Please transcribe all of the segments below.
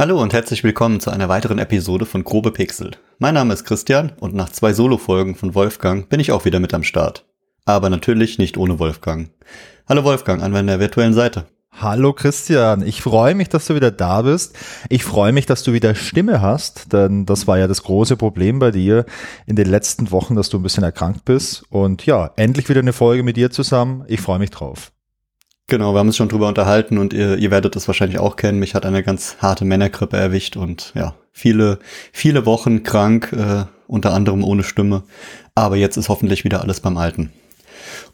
Hallo und herzlich willkommen zu einer weiteren Episode von Grobe Pixel. Mein Name ist Christian und nach zwei Solo-Folgen von Wolfgang bin ich auch wieder mit am Start. Aber natürlich nicht ohne Wolfgang. Hallo Wolfgang, an meiner virtuellen Seite. Hallo Christian, ich freue mich, dass du wieder da bist. Ich freue mich, dass du wieder Stimme hast, denn das war ja das große Problem bei dir in den letzten Wochen, dass du ein bisschen erkrankt bist. Und ja, endlich wieder eine Folge mit dir zusammen. Ich freue mich drauf. Genau, wir haben uns schon drüber unterhalten und ihr, ihr werdet es wahrscheinlich auch kennen. Mich hat eine ganz harte Männergrippe erwischt und ja, viele, viele Wochen krank, äh, unter anderem ohne Stimme. Aber jetzt ist hoffentlich wieder alles beim Alten.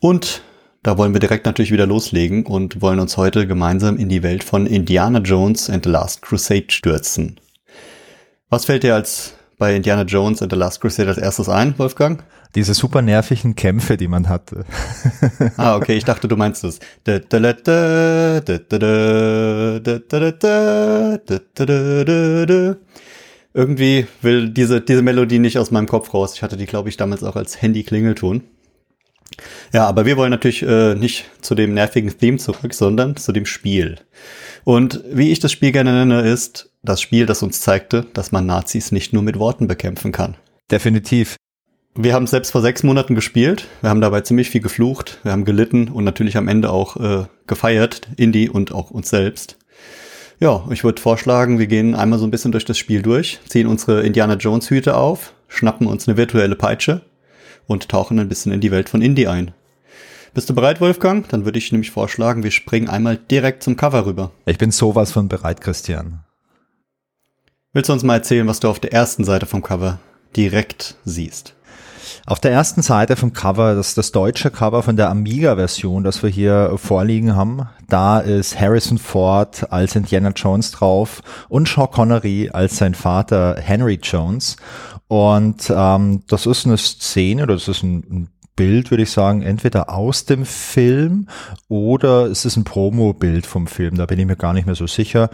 Und da wollen wir direkt natürlich wieder loslegen und wollen uns heute gemeinsam in die Welt von Indiana Jones and the Last Crusade stürzen. Was fällt dir als bei Indiana Jones and the Last Crusade als erstes ein, Wolfgang? Diese super nervigen Kämpfe, die man hatte. ah, okay, ich dachte, du meinst es. Irgendwie will diese, diese Melodie nicht aus meinem Kopf raus. Ich hatte die, glaube ich, damals auch als Handy-Klingelton. Ja, aber wir wollen natürlich äh, nicht zu dem nervigen Theme zurück, sondern zu dem Spiel. Und wie ich das Spiel gerne nenne, ist das Spiel, das uns zeigte, dass man Nazis nicht nur mit Worten bekämpfen kann. Definitiv. Wir haben selbst vor sechs Monaten gespielt. Wir haben dabei ziemlich viel geflucht. Wir haben gelitten und natürlich am Ende auch äh, gefeiert, Indie und auch uns selbst. Ja, ich würde vorschlagen, wir gehen einmal so ein bisschen durch das Spiel durch, ziehen unsere Indiana Jones Hüte auf, schnappen uns eine virtuelle Peitsche und tauchen ein bisschen in die Welt von Indie ein. Bist du bereit, Wolfgang? Dann würde ich nämlich vorschlagen, wir springen einmal direkt zum Cover rüber. Ich bin sowas von bereit, Christian. Willst du uns mal erzählen, was du auf der ersten Seite vom Cover direkt siehst? Auf der ersten Seite vom Cover, das das deutsche Cover von der Amiga-Version, das wir hier vorliegen haben. Da ist Harrison Ford als Indiana Jones drauf und Sean Connery als sein Vater Henry Jones. Und ähm, das ist eine Szene, das ist ein, ein Bild, würde ich sagen, entweder aus dem Film oder es ist ein Promo-Bild vom Film. Da bin ich mir gar nicht mehr so sicher.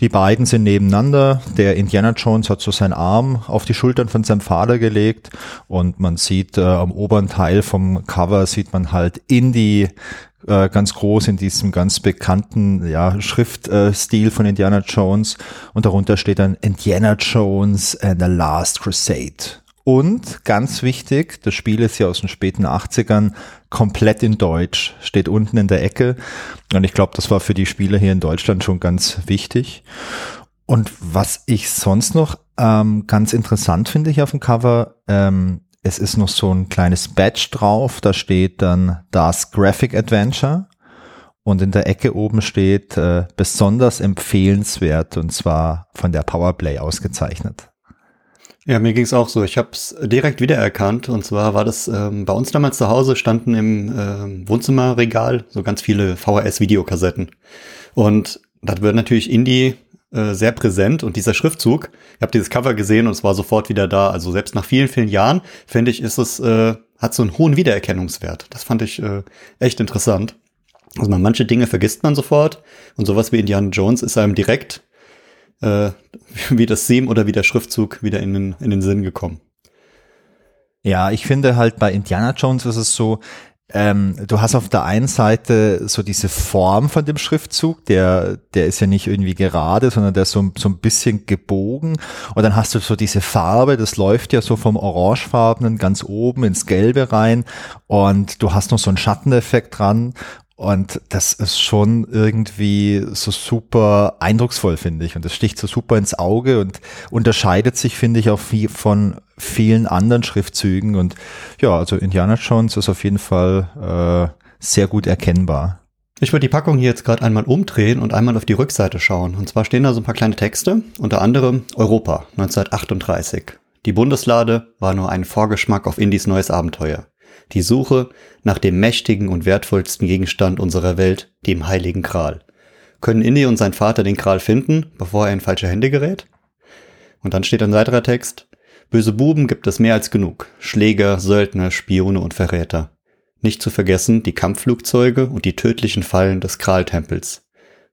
Die beiden sind nebeneinander. Der Indiana Jones hat so seinen Arm auf die Schultern von seinem Vater gelegt und man sieht äh, am oberen Teil vom Cover sieht man halt Indie äh, ganz groß in diesem ganz bekannten ja, Schriftstil äh, von Indiana Jones und darunter steht dann Indiana Jones and the Last Crusade. Und ganz wichtig, das Spiel ist ja aus den späten 80ern, komplett in Deutsch, steht unten in der Ecke. Und ich glaube, das war für die Spieler hier in Deutschland schon ganz wichtig. Und was ich sonst noch ähm, ganz interessant finde hier auf dem Cover, ähm, es ist noch so ein kleines Badge drauf, da steht dann das Graphic Adventure. Und in der Ecke oben steht äh, besonders empfehlenswert und zwar von der Powerplay ausgezeichnet. Ja, mir ging es auch so. Ich habe es direkt wiedererkannt. Und zwar war das ähm, bei uns damals zu Hause standen im äh, Wohnzimmerregal so ganz viele VHS-Videokassetten. Und das wird natürlich Indie äh, sehr präsent. Und dieser Schriftzug, ich habe dieses Cover gesehen und es war sofort wieder da. Also selbst nach vielen, vielen Jahren, finde ich, ist es, äh, hat so einen hohen Wiedererkennungswert. Das fand ich äh, echt interessant. Also man, manche Dinge vergisst man sofort und sowas wie Indiana Jones ist einem direkt äh, wie das Theme oder wie der Schriftzug wieder in den, in den Sinn gekommen. Ja, ich finde halt bei Indiana Jones ist es so, ähm, du hast auf der einen Seite so diese Form von dem Schriftzug, der, der ist ja nicht irgendwie gerade, sondern der ist so, so ein bisschen gebogen. Und dann hast du so diese Farbe, das läuft ja so vom Orangefarbenen ganz oben ins Gelbe rein. Und du hast noch so einen Schatteneffekt dran. Und das ist schon irgendwie so super eindrucksvoll, finde ich. Und das sticht so super ins Auge und unterscheidet sich, finde ich, auch viel von vielen anderen Schriftzügen. Und ja, also Indiana Jones ist auf jeden Fall äh, sehr gut erkennbar. Ich würde die Packung hier jetzt gerade einmal umdrehen und einmal auf die Rückseite schauen. Und zwar stehen da so ein paar kleine Texte, unter anderem Europa 1938. Die Bundeslade war nur ein Vorgeschmack auf Indies neues Abenteuer die Suche nach dem mächtigen und wertvollsten Gegenstand unserer Welt, dem heiligen Kral. Können Indy und sein Vater den Kral finden, bevor er in falsche Hände gerät? Und dann steht ein weiterer Text. Böse Buben gibt es mehr als genug. Schläger, Söldner, Spione und Verräter. Nicht zu vergessen die Kampfflugzeuge und die tödlichen Fallen des Kraltempels.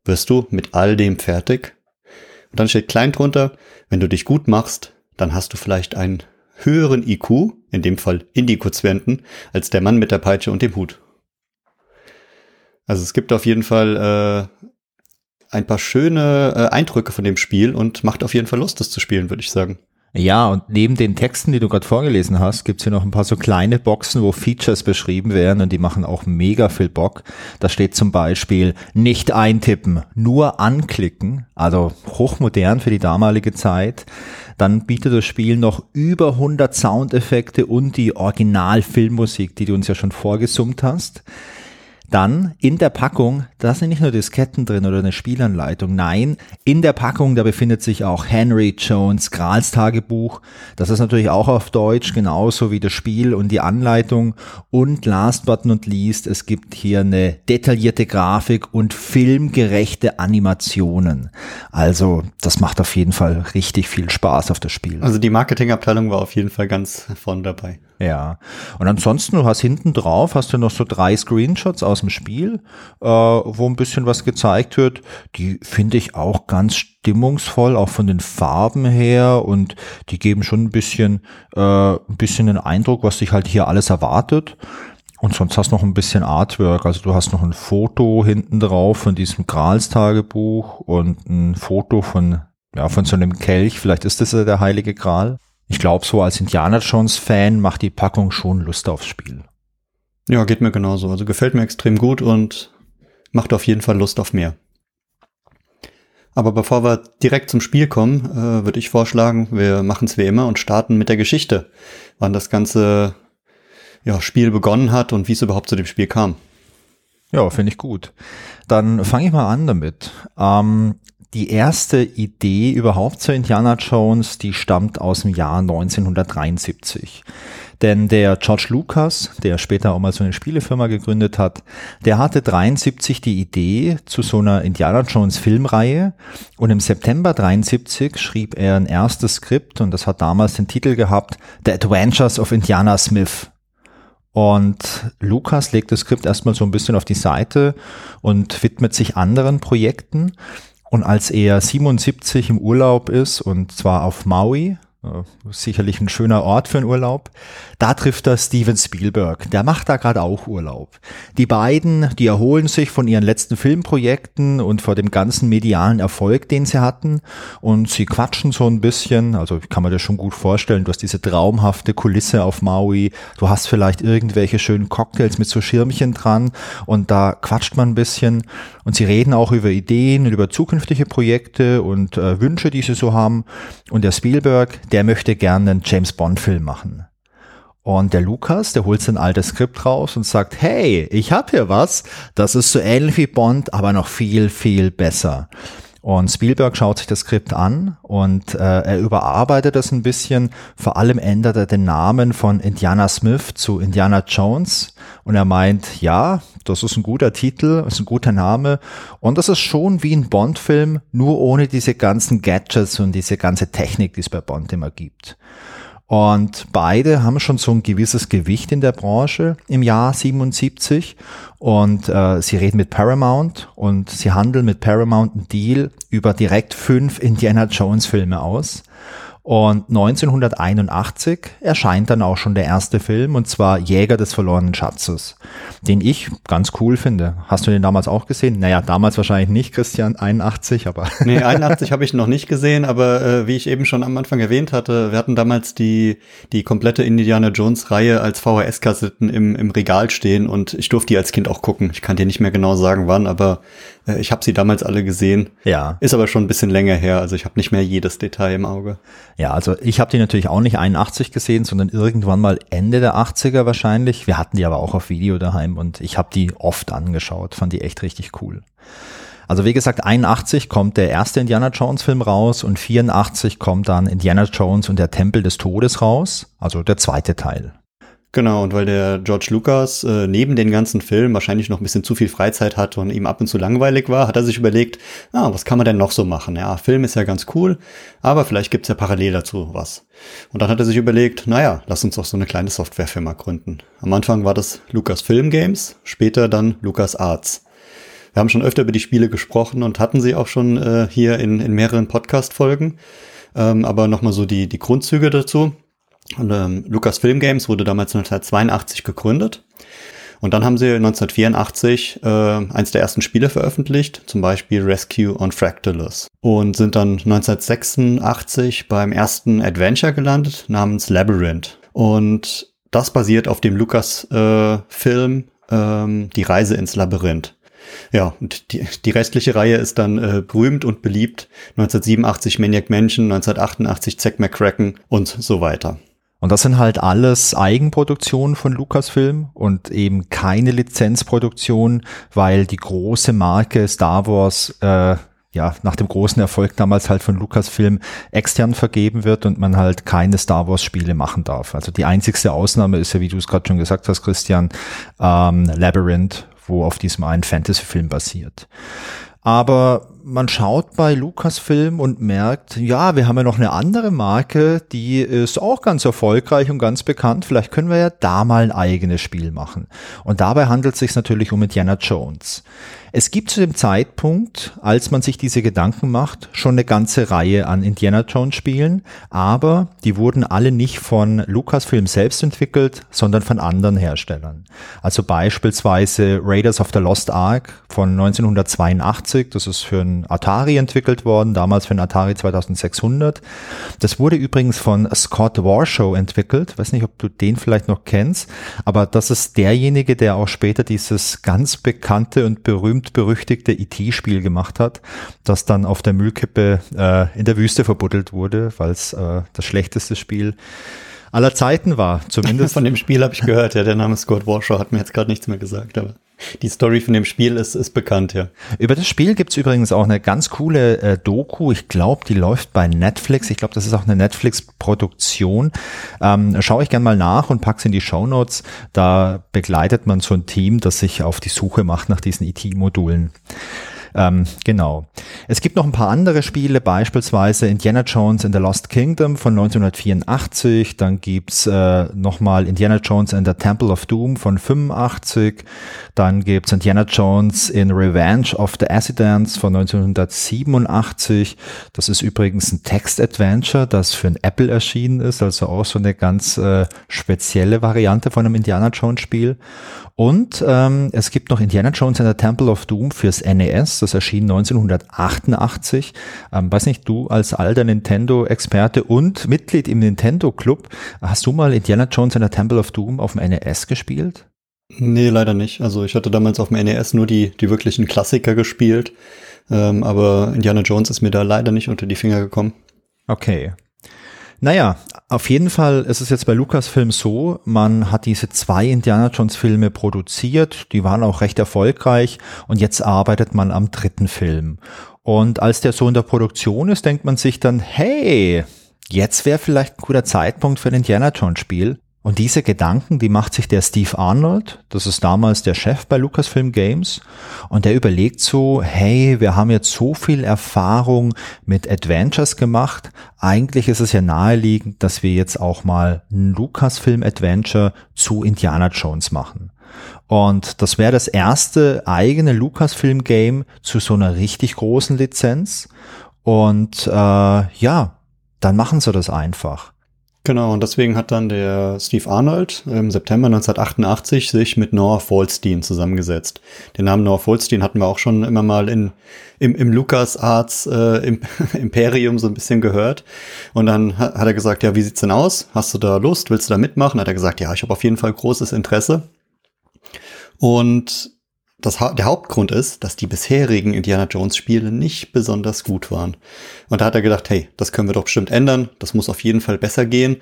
Wirst du mit all dem fertig? Und dann steht klein drunter, wenn du dich gut machst, dann hast du vielleicht einen höheren IQ, in dem Fall Indie-Quotienten, als der Mann mit der Peitsche und dem Hut. Also es gibt auf jeden Fall äh, ein paar schöne äh, Eindrücke von dem Spiel und macht auf jeden Fall Lust, das zu spielen, würde ich sagen. Ja, und neben den Texten, die du gerade vorgelesen hast, gibt's hier noch ein paar so kleine Boxen, wo Features beschrieben werden und die machen auch mega viel Bock. Da steht zum Beispiel nicht eintippen, nur anklicken, also hochmodern für die damalige Zeit. Dann bietet das Spiel noch über 100 Soundeffekte und die Original-Filmmusik, die du uns ja schon vorgesummt hast. Dann in der Packung, da sind nicht nur Disketten drin oder eine Spielanleitung, nein, in der Packung, da befindet sich auch Henry Jones Grals Tagebuch. Das ist natürlich auch auf Deutsch, genauso wie das Spiel und die Anleitung. Und last but not least, es gibt hier eine detaillierte Grafik und filmgerechte Animationen. Also, das macht auf jeden Fall richtig viel Spaß auf das Spiel. Also die Marketingabteilung war auf jeden Fall ganz vorn dabei. Ja. Und ansonsten, du hast hinten drauf, hast du noch so drei Screenshots aus dem Spiel, äh, wo ein bisschen was gezeigt wird. Die finde ich auch ganz stimmungsvoll, auch von den Farben her und die geben schon ein bisschen, äh, ein bisschen den Eindruck, was sich halt hier alles erwartet. Und sonst hast du noch ein bisschen Artwork. Also du hast noch ein Foto hinten drauf von diesem Grals-Tagebuch und ein Foto von, ja, von so einem Kelch. Vielleicht ist das ja der heilige Gral ich glaube, so als Indiana Jones-Fan macht die Packung schon Lust aufs Spiel. Ja, geht mir genauso. Also gefällt mir extrem gut und macht auf jeden Fall Lust auf mehr. Aber bevor wir direkt zum Spiel kommen, äh, würde ich vorschlagen, wir machen es wie immer und starten mit der Geschichte, wann das ganze ja, Spiel begonnen hat und wie es überhaupt zu dem Spiel kam. Ja, finde ich gut. Dann fange ich mal an damit. Ähm, die erste Idee überhaupt zu Indiana Jones, die stammt aus dem Jahr 1973. Denn der George Lucas, der später auch mal so eine Spielefirma gegründet hat, der hatte 73 die Idee zu so einer Indiana Jones Filmreihe und im September 73 schrieb er ein erstes Skript und das hat damals den Titel gehabt The Adventures of Indiana Smith. Und Lucas legt das Skript erstmal so ein bisschen auf die Seite und widmet sich anderen Projekten. Und als er 77 im Urlaub ist, und zwar auf Maui, sicherlich ein schöner Ort für einen Urlaub. Da trifft er Steven Spielberg. Der macht da gerade auch Urlaub. Die beiden, die erholen sich von ihren letzten Filmprojekten und vor dem ganzen medialen Erfolg, den sie hatten. Und sie quatschen so ein bisschen. Also kann man das schon gut vorstellen. Du hast diese traumhafte Kulisse auf Maui. Du hast vielleicht irgendwelche schönen Cocktails mit so Schirmchen dran. Und da quatscht man ein bisschen. Und sie reden auch über Ideen und über zukünftige Projekte und äh, Wünsche, die sie so haben. Und der Spielberg, der möchte gerne einen James Bond Film machen. Und der Lukas, der holt sein altes Skript raus und sagt, hey, ich hab hier was, das ist so ähnlich wie Bond, aber noch viel, viel besser. Und Spielberg schaut sich das Skript an und äh, er überarbeitet das ein bisschen. Vor allem ändert er den Namen von Indiana Smith zu Indiana Jones. Und er meint, ja, das ist ein guter Titel, ist ein guter Name. Und das ist schon wie ein Bond-Film, nur ohne diese ganzen Gadgets und diese ganze Technik, die es bei Bond immer gibt. Und beide haben schon so ein gewisses Gewicht in der Branche im Jahr 77. Und äh, sie reden mit Paramount und sie handeln mit Paramount einen Deal über direkt fünf Indiana Jones Filme aus. Und 1981 erscheint dann auch schon der erste Film, und zwar Jäger des verlorenen Schatzes, den ich ganz cool finde. Hast du den damals auch gesehen? Naja, damals wahrscheinlich nicht, Christian, 81, aber. Nee, 81 habe ich noch nicht gesehen, aber äh, wie ich eben schon am Anfang erwähnt hatte, wir hatten damals die, die komplette Indiana Jones-Reihe als VHS-Kassetten im, im Regal stehen und ich durfte die als Kind auch gucken. Ich kann dir nicht mehr genau sagen, wann, aber ich habe sie damals alle gesehen. Ja. Ist aber schon ein bisschen länger her, also ich habe nicht mehr jedes Detail im Auge. Ja, also ich habe die natürlich auch nicht 81 gesehen, sondern irgendwann mal Ende der 80er wahrscheinlich. Wir hatten die aber auch auf Video daheim und ich habe die oft angeschaut, fand die echt richtig cool. Also wie gesagt, 81 kommt der erste Indiana Jones Film raus und 84 kommt dann Indiana Jones und der Tempel des Todes raus, also der zweite Teil. Genau, und weil der George Lucas äh, neben den ganzen Filmen wahrscheinlich noch ein bisschen zu viel Freizeit hatte und ihm ab und zu langweilig war, hat er sich überlegt, ah, was kann man denn noch so machen? Ja, Film ist ja ganz cool, aber vielleicht gibt's ja parallel dazu was. Und dann hat er sich überlegt, naja, lass uns doch so eine kleine Softwarefirma gründen. Am Anfang war das Lucas Film Games, später dann Lucas Arts. Wir haben schon öfter über die Spiele gesprochen und hatten sie auch schon äh, hier in, in mehreren Podcast-Folgen. Ähm, aber nochmal so die, die Grundzüge dazu. Ähm, Lucasfilm Games wurde damals 1982 gegründet. Und dann haben sie 1984 äh, eins der ersten Spiele veröffentlicht, zum Beispiel Rescue on Fractalus. Und sind dann 1986 beim ersten Adventure gelandet namens Labyrinth. Und das basiert auf dem Lucas-Film äh, ähm, Die Reise ins Labyrinth. Ja, und die, die restliche Reihe ist dann äh, berühmt und beliebt. 1987 Maniac Mansion, 1988 Zack McCracken und so weiter. Und das sind halt alles Eigenproduktionen von Lucasfilm und eben keine Lizenzproduktion, weil die große Marke Star Wars äh, ja nach dem großen Erfolg damals halt von Lucasfilm extern vergeben wird und man halt keine Star Wars Spiele machen darf. Also die einzigste Ausnahme ist ja, wie du es gerade schon gesagt hast, Christian, ähm, Labyrinth, wo auf diesem einen Fantasy-Film basiert. Aber man schaut bei Lucasfilm und merkt, ja, wir haben ja noch eine andere Marke, die ist auch ganz erfolgreich und ganz bekannt. Vielleicht können wir ja da mal ein eigenes Spiel machen. Und dabei handelt es sich natürlich um Indiana Jones. Es gibt zu dem Zeitpunkt, als man sich diese Gedanken macht, schon eine ganze Reihe an Indiana Jones Spielen, aber die wurden alle nicht von Lucasfilm selbst entwickelt, sondern von anderen Herstellern. Also beispielsweise Raiders of the Lost Ark von 1982, das ist für ein Atari entwickelt worden, damals für ein Atari 2600. Das wurde übrigens von Scott Warshow entwickelt, weiß nicht, ob du den vielleicht noch kennst, aber das ist derjenige, der auch später dieses ganz bekannte und berühmte berühmt-berüchtigte IT-Spiel e gemacht hat, das dann auf der Müllkippe äh, in der Wüste verbuddelt wurde, weil es äh, das schlechteste Spiel aller Zeiten war. Zumindest von dem Spiel habe ich gehört. Ja, der Name Scott Warshaw hat mir jetzt gerade nichts mehr gesagt, aber die Story von dem Spiel ist, ist bekannt, ja. Über das Spiel gibt's übrigens auch eine ganz coole äh, Doku. Ich glaube, die läuft bei Netflix. Ich glaube, das ist auch eine Netflix-Produktion. Ähm, schaue ich gern mal nach und pack's in die Show Notes. Da begleitet man so ein Team, das sich auf die Suche macht nach diesen IT-Modulen. Ähm, genau. Es gibt noch ein paar andere Spiele, beispielsweise Indiana Jones in the Lost Kingdom von 1984. Dann gibt's äh, nochmal Indiana Jones in the Temple of Doom von 85. Dann gibt's Indiana Jones in Revenge of the Accidents von 1987. Das ist übrigens ein Text-Adventure, das für ein Apple erschienen ist, also auch so eine ganz äh, spezielle Variante von einem Indiana Jones Spiel. Und ähm, es gibt noch Indiana Jones and the Temple of Doom fürs NES. Das erschien 1988. Ähm, weiß nicht, du als alter Nintendo-Experte und Mitglied im Nintendo Club, hast du mal Indiana Jones and the Temple of Doom auf dem NES gespielt? Nee, leider nicht. Also ich hatte damals auf dem NES nur die, die wirklichen Klassiker gespielt. Ähm, aber Indiana Jones ist mir da leider nicht unter die Finger gekommen. Okay. Naja, auf jeden Fall ist es jetzt bei Lucasfilm so, man hat diese zwei Indiana Jones Filme produziert, die waren auch recht erfolgreich und jetzt arbeitet man am dritten Film. Und als der so in der Produktion ist, denkt man sich dann, hey, jetzt wäre vielleicht ein guter Zeitpunkt für ein Indiana Jones Spiel. Und diese Gedanken, die macht sich der Steve Arnold, das ist damals der Chef bei Lucasfilm Games, und der überlegt so, hey, wir haben jetzt so viel Erfahrung mit Adventures gemacht, eigentlich ist es ja naheliegend, dass wir jetzt auch mal ein Lucasfilm Adventure zu Indiana Jones machen. Und das wäre das erste eigene Lucasfilm Game zu so einer richtig großen Lizenz. Und äh, ja, dann machen sie das einfach. Genau, und deswegen hat dann der Steve Arnold im September 1988 sich mit Noah Falstein zusammengesetzt. Den Namen Noah Falstein hatten wir auch schon immer mal in, im, im Lucas Arts äh, im, Imperium so ein bisschen gehört. Und dann hat, hat er gesagt, ja, wie sieht's denn aus? Hast du da Lust? Willst du da mitmachen? Hat er gesagt, ja, ich habe auf jeden Fall großes Interesse. Und das, der Hauptgrund ist, dass die bisherigen Indiana Jones Spiele nicht besonders gut waren. Und da hat er gedacht, hey, das können wir doch bestimmt ändern. Das muss auf jeden Fall besser gehen.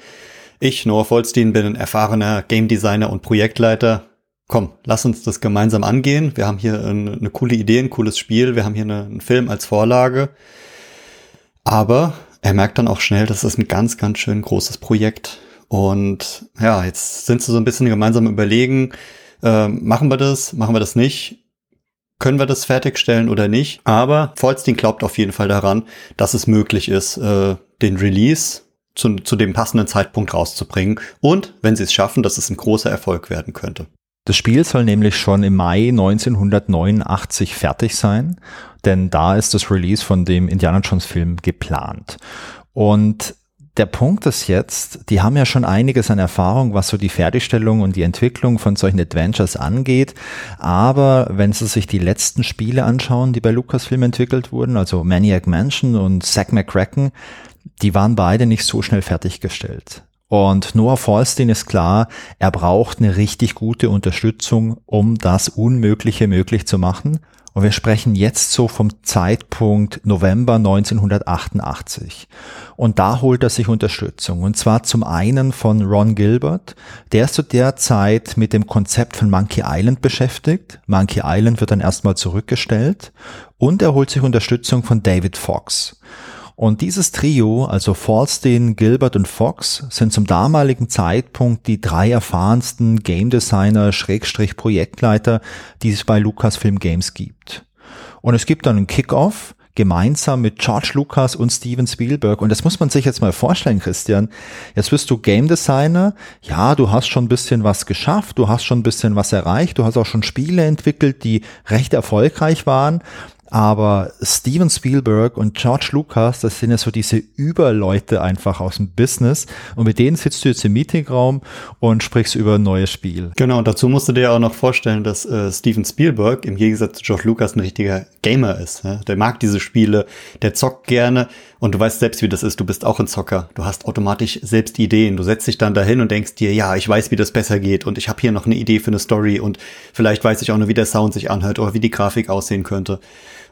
Ich, Noah Vollstein, bin ein erfahrener Game Designer und Projektleiter. Komm, lass uns das gemeinsam angehen. Wir haben hier eine, eine coole Idee, ein cooles Spiel. Wir haben hier eine, einen Film als Vorlage. Aber er merkt dann auch schnell, das ist ein ganz, ganz schön großes Projekt. Und ja, jetzt sind sie so ein bisschen gemeinsam überlegen, ähm, machen wir das, machen wir das nicht? Können wir das fertigstellen oder nicht? Aber Vollstein glaubt auf jeden Fall daran, dass es möglich ist, äh, den Release zu, zu dem passenden Zeitpunkt rauszubringen. Und wenn sie es schaffen, dass es ein großer Erfolg werden könnte. Das Spiel soll nämlich schon im Mai 1989 fertig sein, denn da ist das Release von dem Indiana Jones Film geplant. Und der Punkt ist jetzt, die haben ja schon einiges an Erfahrung, was so die Fertigstellung und die Entwicklung von solchen Adventures angeht. Aber wenn Sie sich die letzten Spiele anschauen, die bei Lucasfilm entwickelt wurden, also Maniac Mansion und Zack McCracken, die waren beide nicht so schnell fertiggestellt. Und Noah Falstein ist klar, er braucht eine richtig gute Unterstützung, um das Unmögliche möglich zu machen. Und wir sprechen jetzt so vom Zeitpunkt November 1988. Und da holt er sich Unterstützung. Und zwar zum einen von Ron Gilbert. Der ist zu der Zeit mit dem Konzept von Monkey Island beschäftigt. Monkey Island wird dann erstmal zurückgestellt. Und er holt sich Unterstützung von David Fox. Und dieses Trio, also Falstein, Gilbert und Fox, sind zum damaligen Zeitpunkt die drei erfahrensten Game Designer, Schrägstrich Projektleiter, die es bei Lucasfilm Games gibt. Und es gibt dann einen Kickoff, gemeinsam mit George Lucas und Steven Spielberg. Und das muss man sich jetzt mal vorstellen, Christian. Jetzt bist du Game Designer. Ja, du hast schon ein bisschen was geschafft. Du hast schon ein bisschen was erreicht. Du hast auch schon Spiele entwickelt, die recht erfolgreich waren. Aber Steven Spielberg und George Lucas, das sind ja so diese Überleute einfach aus dem Business. Und mit denen sitzt du jetzt im Meetingraum und sprichst über ein neues Spiel. Genau, und dazu musst du dir auch noch vorstellen, dass äh, Steven Spielberg im Gegensatz zu George Lucas ein richtiger Gamer ist. Ja? Der mag diese Spiele, der zockt gerne und du weißt selbst, wie das ist. Du bist auch ein Zocker. Du hast automatisch selbst Ideen. Du setzt dich dann dahin und denkst dir, ja, ich weiß, wie das besser geht und ich habe hier noch eine Idee für eine Story und vielleicht weiß ich auch noch, wie der Sound sich anhört oder wie die Grafik aussehen könnte.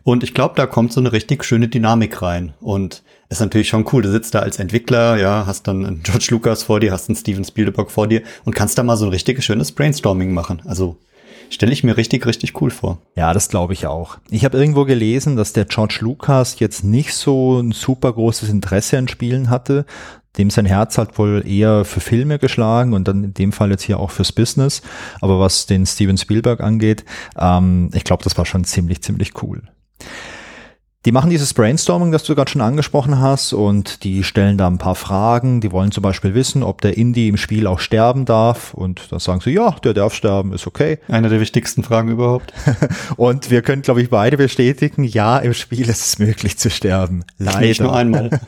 Und ich glaube, da kommt so eine richtig schöne Dynamik rein. Und ist natürlich schon cool. Du sitzt da als Entwickler, ja, hast dann einen George Lucas vor dir, hast einen Steven Spielberg vor dir und kannst da mal so ein richtig schönes Brainstorming machen. Also stelle ich mir richtig, richtig cool vor. Ja, das glaube ich auch. Ich habe irgendwo gelesen, dass der George Lucas jetzt nicht so ein super großes Interesse an Spielen hatte. Dem sein Herz hat wohl eher für Filme geschlagen und dann in dem Fall jetzt hier auch fürs Business. Aber was den Steven Spielberg angeht, ähm, ich glaube, das war schon ziemlich, ziemlich cool. Die machen dieses Brainstorming, das du gerade schon angesprochen hast, und die stellen da ein paar Fragen. Die wollen zum Beispiel wissen, ob der Indie im Spiel auch sterben darf. Und da sagen sie, ja, der darf sterben, ist okay. Eine der wichtigsten Fragen überhaupt. und wir können, glaube ich, beide bestätigen, ja, im Spiel ist es möglich zu sterben. Leider. Nicht nur einmal.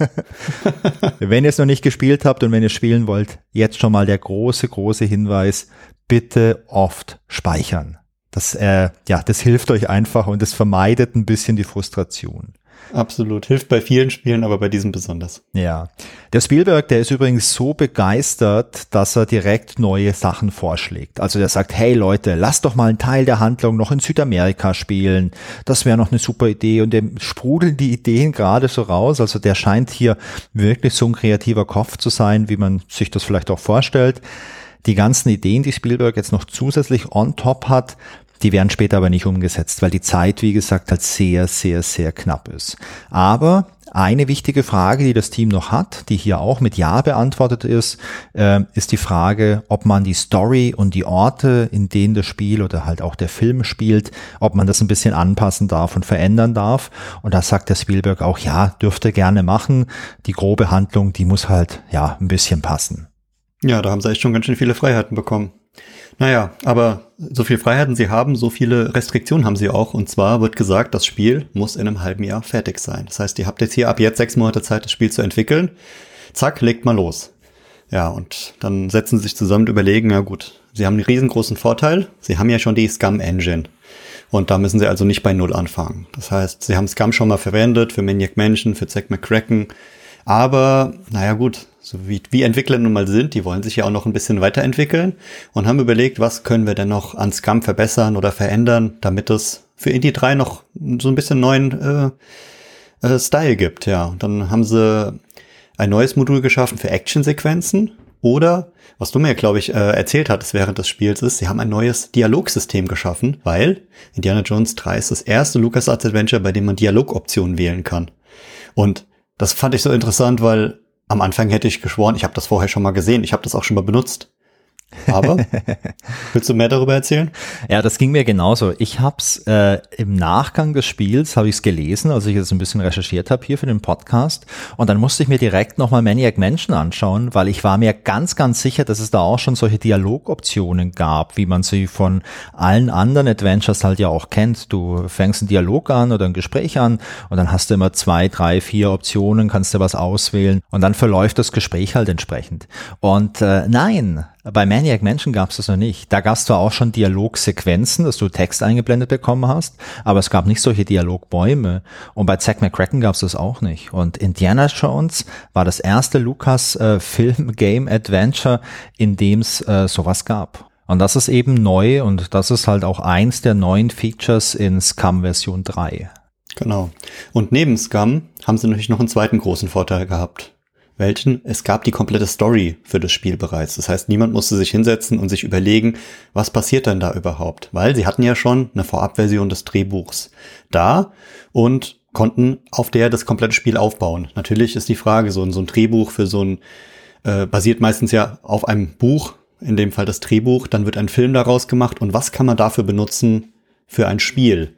wenn ihr es noch nicht gespielt habt und wenn ihr spielen wollt, jetzt schon mal der große, große Hinweis, bitte oft speichern. Das, äh, ja, das hilft euch einfach und es vermeidet ein bisschen die Frustration. Absolut. Hilft bei vielen Spielen, aber bei diesem besonders. Ja. Der Spielberg, der ist übrigens so begeistert, dass er direkt neue Sachen vorschlägt. Also der sagt, hey Leute, lasst doch mal einen Teil der Handlung noch in Südamerika spielen. Das wäre noch eine super Idee. Und dem sprudeln die Ideen gerade so raus. Also der scheint hier wirklich so ein kreativer Kopf zu sein, wie man sich das vielleicht auch vorstellt. Die ganzen Ideen, die Spielberg jetzt noch zusätzlich on top hat, die werden später aber nicht umgesetzt, weil die Zeit, wie gesagt, halt sehr, sehr, sehr knapp ist. Aber eine wichtige Frage, die das Team noch hat, die hier auch mit Ja beantwortet ist, äh, ist die Frage, ob man die Story und die Orte, in denen das Spiel oder halt auch der Film spielt, ob man das ein bisschen anpassen darf und verändern darf. Und da sagt der Spielberg auch, ja, dürfte gerne machen. Die grobe Handlung, die muss halt, ja, ein bisschen passen. Ja, da haben sie echt schon ganz schön viele Freiheiten bekommen. Naja, aber so viel Freiheiten sie haben, so viele Restriktionen haben sie auch. Und zwar wird gesagt, das Spiel muss in einem halben Jahr fertig sein. Das heißt, ihr habt jetzt hier ab jetzt sechs Monate Zeit, das Spiel zu entwickeln. Zack, legt mal los. Ja, und dann setzen sie sich zusammen und überlegen, ja gut, sie haben einen riesengroßen Vorteil. Sie haben ja schon die Scum Engine. Und da müssen sie also nicht bei Null anfangen. Das heißt, sie haben Scum schon mal verwendet für Maniac Mansion, für Zack McCracken. Aber, naja gut, so wie, wie Entwickler nun mal sind, die wollen sich ja auch noch ein bisschen weiterentwickeln und haben überlegt, was können wir denn noch an Scum verbessern oder verändern, damit es für Indie 3 noch so ein bisschen neuen äh, äh, Style gibt. Ja, und dann haben sie ein neues Modul geschaffen für Actionsequenzen oder was du mir, glaube ich, äh, erzählt hattest während des Spiels, ist, sie haben ein neues Dialogsystem geschaffen, weil Indiana Jones 3 ist das erste LucasArts Adventure, bei dem man Dialogoptionen wählen kann. Und das fand ich so interessant, weil am Anfang hätte ich geschworen, ich habe das vorher schon mal gesehen, ich habe das auch schon mal benutzt. Aber willst du mehr darüber erzählen? Ja, das ging mir genauso. Ich habe es äh, im Nachgang des Spiels habe ich es gelesen, als ich jetzt ein bisschen recherchiert habe hier für den Podcast. Und dann musste ich mir direkt nochmal Maniac Mansion anschauen, weil ich war mir ganz, ganz sicher, dass es da auch schon solche Dialogoptionen gab, wie man sie von allen anderen Adventures halt ja auch kennt. Du fängst einen Dialog an oder ein Gespräch an und dann hast du immer zwei, drei, vier Optionen, kannst du was auswählen und dann verläuft das Gespräch halt entsprechend. Und äh, nein, bei Maniac Mansion gab es das noch nicht. Da gab es zwar auch schon Dialogsequenzen, dass du Text eingeblendet bekommen hast, aber es gab nicht solche Dialogbäume. Und bei Zack McCracken gab es das auch nicht. Und Indiana Jones war das erste Lucas-Film-Game-Adventure, äh, in dem es äh, sowas gab. Und das ist eben neu und das ist halt auch eins der neuen Features in Scum Version 3. Genau. Und neben Scum haben sie natürlich noch einen zweiten großen Vorteil gehabt welchen es gab die komplette Story für das Spiel bereits. Das heißt, niemand musste sich hinsetzen und sich überlegen, was passiert denn da überhaupt? Weil sie hatten ja schon eine Vorabversion des Drehbuchs da und konnten auf der das komplette Spiel aufbauen. Natürlich ist die Frage, so ein, so ein Drehbuch für so ein, äh, basiert meistens ja auf einem Buch, in dem Fall das Drehbuch, dann wird ein Film daraus gemacht und was kann man dafür benutzen für ein Spiel?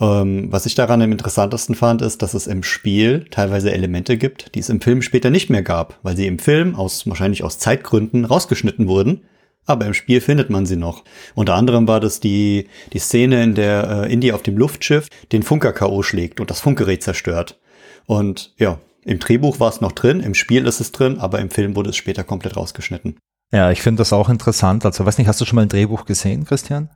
Ähm, was ich daran am interessantesten fand, ist, dass es im Spiel teilweise Elemente gibt, die es im Film später nicht mehr gab, weil sie im Film aus wahrscheinlich aus Zeitgründen rausgeschnitten wurden. Aber im Spiel findet man sie noch. Unter anderem war das die, die Szene, in der äh, Indy auf dem Luftschiff den Funker K.O. schlägt und das Funkgerät zerstört. Und ja, im Drehbuch war es noch drin, im Spiel ist es drin, aber im Film wurde es später komplett rausgeschnitten. Ja, ich finde das auch interessant. Also, weiß nicht, hast du schon mal ein Drehbuch gesehen, Christian?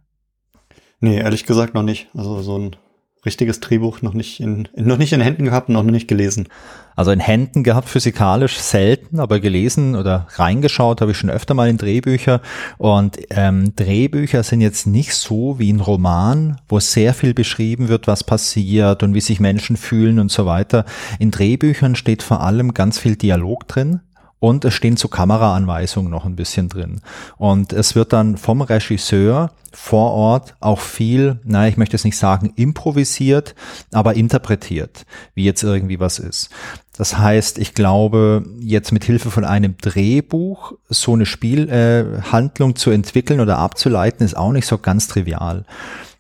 Nee, ehrlich gesagt noch nicht. Also so ein richtiges Drehbuch noch nicht in, noch nicht in Händen gehabt und noch nicht gelesen. Also in Händen gehabt physikalisch selten, aber gelesen oder reingeschaut habe ich schon öfter mal in Drehbücher. Und ähm, Drehbücher sind jetzt nicht so wie ein Roman, wo sehr viel beschrieben wird, was passiert und wie sich Menschen fühlen und so weiter. In Drehbüchern steht vor allem ganz viel Dialog drin. Und es stehen zu Kameraanweisungen noch ein bisschen drin. Und es wird dann vom Regisseur vor Ort auch viel, naja, ich möchte es nicht sagen improvisiert, aber interpretiert, wie jetzt irgendwie was ist. Das heißt, ich glaube, jetzt mit Hilfe von einem Drehbuch so eine Spielhandlung äh, zu entwickeln oder abzuleiten, ist auch nicht so ganz trivial.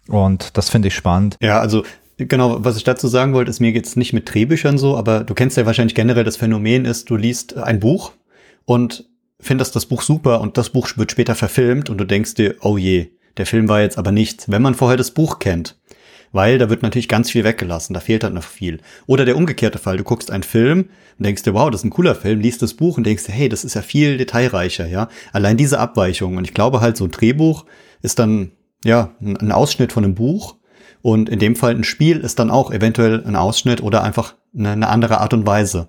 Und das finde ich spannend. Ja, also Genau, was ich dazu sagen wollte, ist, mir geht's nicht mit Drehbüchern so, aber du kennst ja wahrscheinlich generell das Phänomen ist, du liest ein Buch und findest das Buch super und das Buch wird später verfilmt und du denkst dir, oh je, der Film war jetzt aber nichts, wenn man vorher das Buch kennt. Weil da wird natürlich ganz viel weggelassen, da fehlt halt noch viel. Oder der umgekehrte Fall, du guckst einen Film und denkst dir, wow, das ist ein cooler Film, liest das Buch und denkst dir, hey, das ist ja viel detailreicher, ja. Allein diese Abweichung. Und ich glaube halt, so ein Drehbuch ist dann, ja, ein Ausschnitt von einem Buch und in dem Fall ein Spiel ist dann auch eventuell ein Ausschnitt oder einfach eine, eine andere Art und Weise.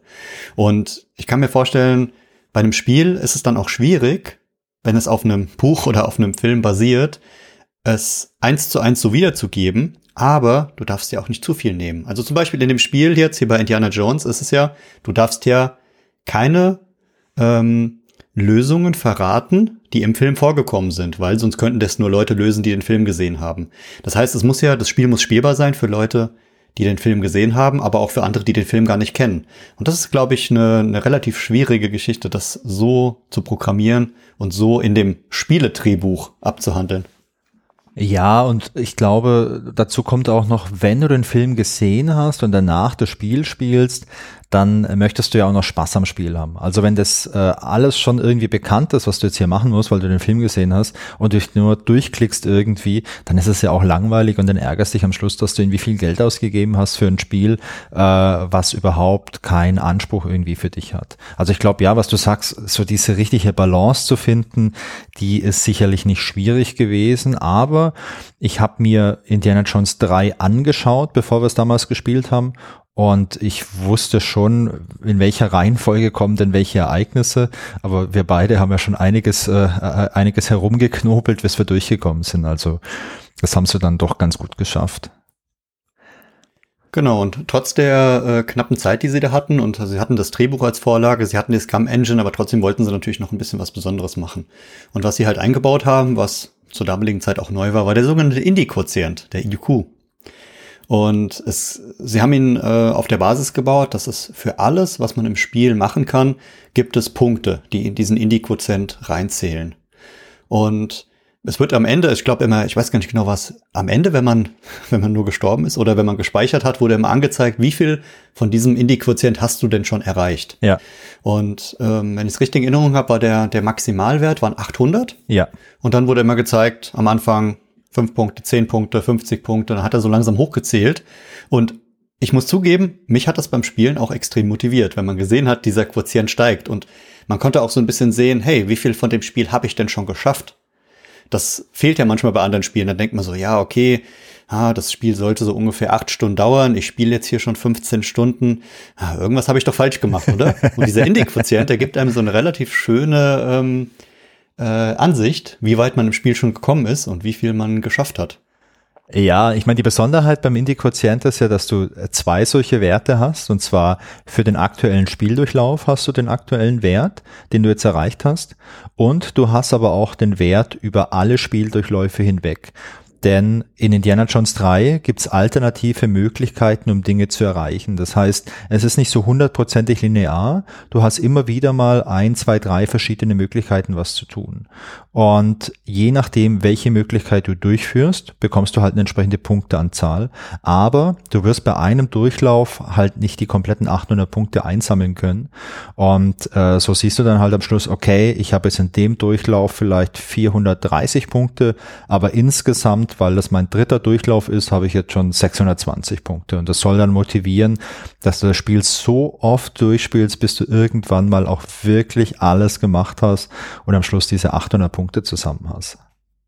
Und ich kann mir vorstellen, bei einem Spiel ist es dann auch schwierig, wenn es auf einem Buch oder auf einem Film basiert, es eins zu eins so wiederzugeben, aber du darfst ja auch nicht zu viel nehmen. Also zum Beispiel in dem Spiel jetzt, hier bei Indiana Jones, ist es ja, du darfst ja keine ähm, Lösungen verraten, die im Film vorgekommen sind, weil sonst könnten das nur Leute lösen, die den Film gesehen haben. Das heißt, es muss ja, das Spiel muss spielbar sein für Leute, die den Film gesehen haben, aber auch für andere, die den Film gar nicht kennen. Und das ist, glaube ich, eine, eine relativ schwierige Geschichte, das so zu programmieren und so in dem Spieledrehbuch abzuhandeln. Ja, und ich glaube, dazu kommt auch noch, wenn du den Film gesehen hast und danach das Spiel spielst, dann möchtest du ja auch noch Spaß am Spiel haben. Also wenn das äh, alles schon irgendwie bekannt ist, was du jetzt hier machen musst, weil du den Film gesehen hast und du nur durchklickst irgendwie, dann ist es ja auch langweilig und dann ärgerst dich am Schluss, dass du irgendwie viel Geld ausgegeben hast für ein Spiel, äh, was überhaupt keinen Anspruch irgendwie für dich hat. Also ich glaube, ja, was du sagst, so diese richtige Balance zu finden, die ist sicherlich nicht schwierig gewesen, aber ich habe mir Indiana Jones 3 angeschaut, bevor wir es damals gespielt haben und ich wusste schon, in welcher Reihenfolge kommen denn welche Ereignisse. Aber wir beide haben ja schon einiges, äh, äh, einiges herumgeknobelt, bis wir durchgekommen sind. Also das haben sie dann doch ganz gut geschafft. Genau, und trotz der äh, knappen Zeit, die sie da hatten, und sie hatten das Drehbuch als Vorlage, sie hatten die Scrum Engine, aber trotzdem wollten sie natürlich noch ein bisschen was Besonderes machen. Und was sie halt eingebaut haben, was zur damaligen Zeit auch neu war, war der sogenannte Indie-Quotient, der IQ. Und es, sie haben ihn äh, auf der Basis gebaut, dass es für alles, was man im Spiel machen kann, gibt es Punkte, die in diesen Indie-Quotient reinzählen. Und es wird am Ende, ich glaube immer, ich weiß gar nicht genau was, am Ende, wenn man, wenn man nur gestorben ist oder wenn man gespeichert hat, wurde immer angezeigt, wie viel von diesem Indie-Quotient hast du denn schon erreicht. Ja. Und ähm, wenn ich es richtig in Erinnerung habe, war der, der Maximalwert waren 800. Ja. Und dann wurde immer gezeigt, am Anfang 5 Punkte, 10 Punkte, 50 Punkte, dann hat er so langsam hochgezählt. Und ich muss zugeben, mich hat das beim Spielen auch extrem motiviert, wenn man gesehen hat, dieser Quotient steigt. Und man konnte auch so ein bisschen sehen, hey, wie viel von dem Spiel habe ich denn schon geschafft? Das fehlt ja manchmal bei anderen Spielen. Da denkt man so, ja, okay, ah, das Spiel sollte so ungefähr acht Stunden dauern. Ich spiele jetzt hier schon 15 Stunden. Ah, irgendwas habe ich doch falsch gemacht, oder? Und dieser Indie-Quotient, der gibt einem so eine relativ schöne ähm, äh, Ansicht, wie weit man im Spiel schon gekommen ist und wie viel man geschafft hat. Ja, ich meine, die Besonderheit beim Indie-Quotient ist ja, dass du zwei solche Werte hast. Und zwar für den aktuellen Spieldurchlauf hast du den aktuellen Wert, den du jetzt erreicht hast. Und du hast aber auch den Wert über alle Spieldurchläufe hinweg. Denn in Indiana Jones 3 gibt's alternative Möglichkeiten, um Dinge zu erreichen. Das heißt, es ist nicht so hundertprozentig linear. Du hast immer wieder mal ein, zwei, drei verschiedene Möglichkeiten, was zu tun. Und je nachdem, welche Möglichkeit du durchführst, bekommst du halt eine entsprechende Punkteanzahl. Aber du wirst bei einem Durchlauf halt nicht die kompletten 800 Punkte einsammeln können. Und äh, so siehst du dann halt am Schluss, okay, ich habe jetzt in dem Durchlauf vielleicht 430 Punkte, aber insgesamt weil das mein dritter Durchlauf ist, habe ich jetzt schon 620 Punkte. Und das soll dann motivieren, dass du das Spiel so oft durchspielst, bis du irgendwann mal auch wirklich alles gemacht hast und am Schluss diese 800 Punkte zusammen hast.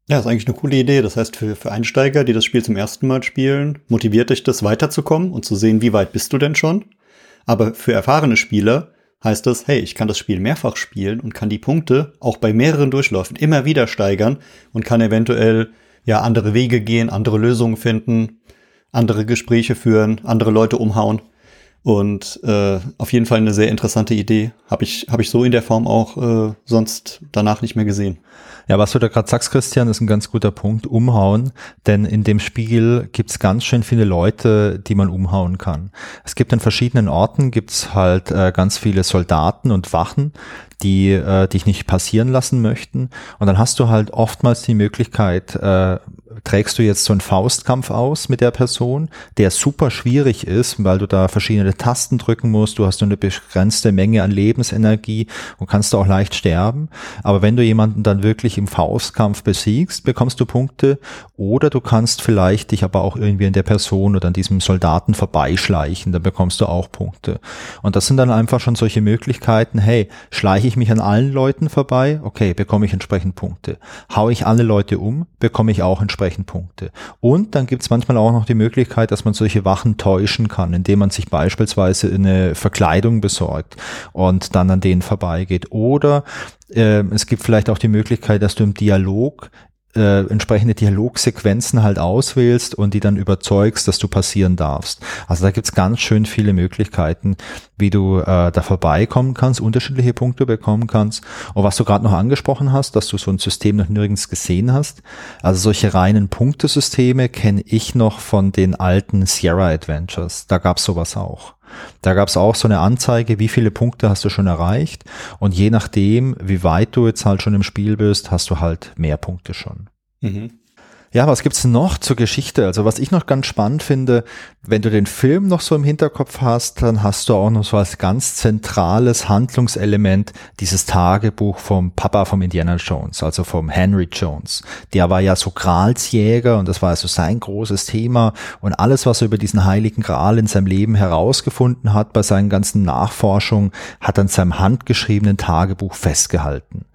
Ja, ist eigentlich eine coole Idee. Das heißt, für, für Einsteiger, die das Spiel zum ersten Mal spielen, motiviert dich das weiterzukommen und zu sehen, wie weit bist du denn schon. Aber für erfahrene Spieler heißt das, hey, ich kann das Spiel mehrfach spielen und kann die Punkte auch bei mehreren Durchläufen immer wieder steigern und kann eventuell ja andere Wege gehen, andere Lösungen finden, andere Gespräche führen, andere Leute umhauen. Und äh, auf jeden Fall eine sehr interessante Idee. Habe ich, hab ich so in der Form auch äh, sonst danach nicht mehr gesehen. Ja, was du da gerade sagst, Christian, ist ein ganz guter Punkt. Umhauen, denn in dem Spiel gibt's ganz schön viele Leute, die man umhauen kann. Es gibt an verschiedenen Orten gibt's halt äh, ganz viele Soldaten und Wachen, die äh, dich nicht passieren lassen möchten. Und dann hast du halt oftmals die Möglichkeit, äh, trägst du jetzt so einen Faustkampf aus mit der Person, der super schwierig ist, weil du da verschiedene Tasten drücken musst, du hast nur eine begrenzte Menge an Lebensenergie und kannst auch leicht sterben. Aber wenn du jemanden dann wirklich im Faustkampf besiegst, bekommst du Punkte oder du kannst vielleicht dich aber auch irgendwie an der Person oder an diesem Soldaten vorbeischleichen, dann bekommst du auch Punkte. Und das sind dann einfach schon solche Möglichkeiten, hey, schleiche ich mich an allen Leuten vorbei, okay, bekomme ich entsprechend Punkte. Hau ich alle Leute um, bekomme ich auch entsprechend entsprechend Punkte. Und dann gibt es manchmal auch noch die Möglichkeit, dass man solche Wachen täuschen kann, indem man sich beispielsweise eine Verkleidung besorgt und dann an denen vorbeigeht. Oder äh, es gibt vielleicht auch die Möglichkeit, dass du im Dialog äh, entsprechende Dialogsequenzen halt auswählst und die dann überzeugst, dass du passieren darfst. Also da gibt's ganz schön viele Möglichkeiten, wie du äh, da vorbeikommen kannst, unterschiedliche Punkte bekommen kannst. Und was du gerade noch angesprochen hast, dass du so ein System noch nirgends gesehen hast. Also solche reinen Punktesysteme kenne ich noch von den alten Sierra Adventures. Da gab's sowas auch. Da gab es auch so eine Anzeige, wie viele Punkte hast du schon erreicht. Und je nachdem, wie weit du jetzt halt schon im Spiel bist, hast du halt mehr Punkte schon. Mhm. Ja, was gibt's noch zur Geschichte? Also was ich noch ganz spannend finde, wenn du den Film noch so im Hinterkopf hast, dann hast du auch noch so als ganz zentrales Handlungselement dieses Tagebuch vom Papa vom Indiana Jones, also vom Henry Jones. Der war ja so Gralsjäger und das war also sein großes Thema und alles, was er über diesen heiligen Gral in seinem Leben herausgefunden hat bei seinen ganzen Nachforschungen, hat an seinem handgeschriebenen Tagebuch festgehalten.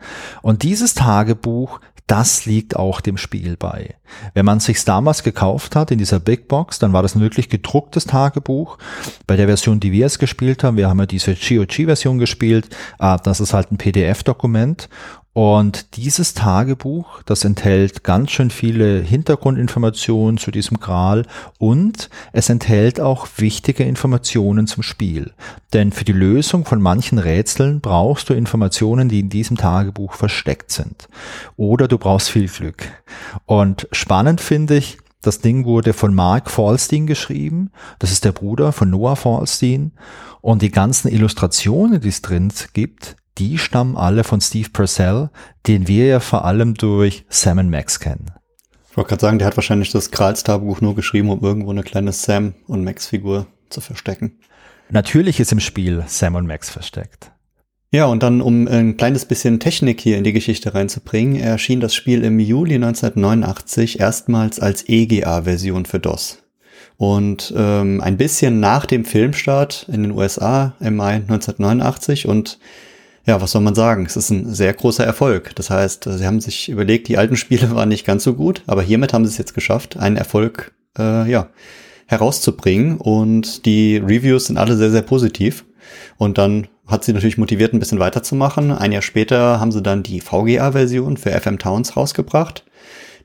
Und dieses Tagebuch das liegt auch dem Spiel bei. Wenn man sich's damals gekauft hat in dieser Big Box, dann war das ein wirklich gedrucktes Tagebuch. Bei der Version, die wir es gespielt haben, wir haben ja diese GOG-Version gespielt, äh, das ist halt ein PDF-Dokument und dieses Tagebuch, das enthält ganz schön viele Hintergrundinformationen zu diesem Gral und es enthält auch wichtige Informationen zum Spiel. Denn für die Lösung von manchen Rätseln brauchst du Informationen, die in diesem Tagebuch versteckt sind. Oder du brauchst viel Glück. Und spannend finde ich, das Ding wurde von Mark Falstein geschrieben. Das ist der Bruder von Noah Falstein. Und die ganzen Illustrationen, die es drin gibt, die stammen alle von Steve Purcell, den wir ja vor allem durch Sam Max kennen. Ich wollte gerade sagen, der hat wahrscheinlich das Kralls-Tagebuch nur geschrieben, um irgendwo eine kleine Sam- und Max-Figur zu verstecken. Natürlich ist im Spiel Sam und Max versteckt. Ja, und dann, um ein kleines bisschen Technik hier in die Geschichte reinzubringen, erschien das Spiel im Juli 1989 erstmals als EGA-Version für DOS. Und ähm, ein bisschen nach dem Filmstart in den USA im Mai 1989 und ja, was soll man sagen? Es ist ein sehr großer Erfolg. Das heißt, sie haben sich überlegt, die alten Spiele waren nicht ganz so gut, aber hiermit haben sie es jetzt geschafft, einen Erfolg äh, ja, herauszubringen. Und die Reviews sind alle sehr, sehr positiv. Und dann hat sie natürlich motiviert, ein bisschen weiterzumachen. Ein Jahr später haben sie dann die VGA-Version für FM Towns rausgebracht,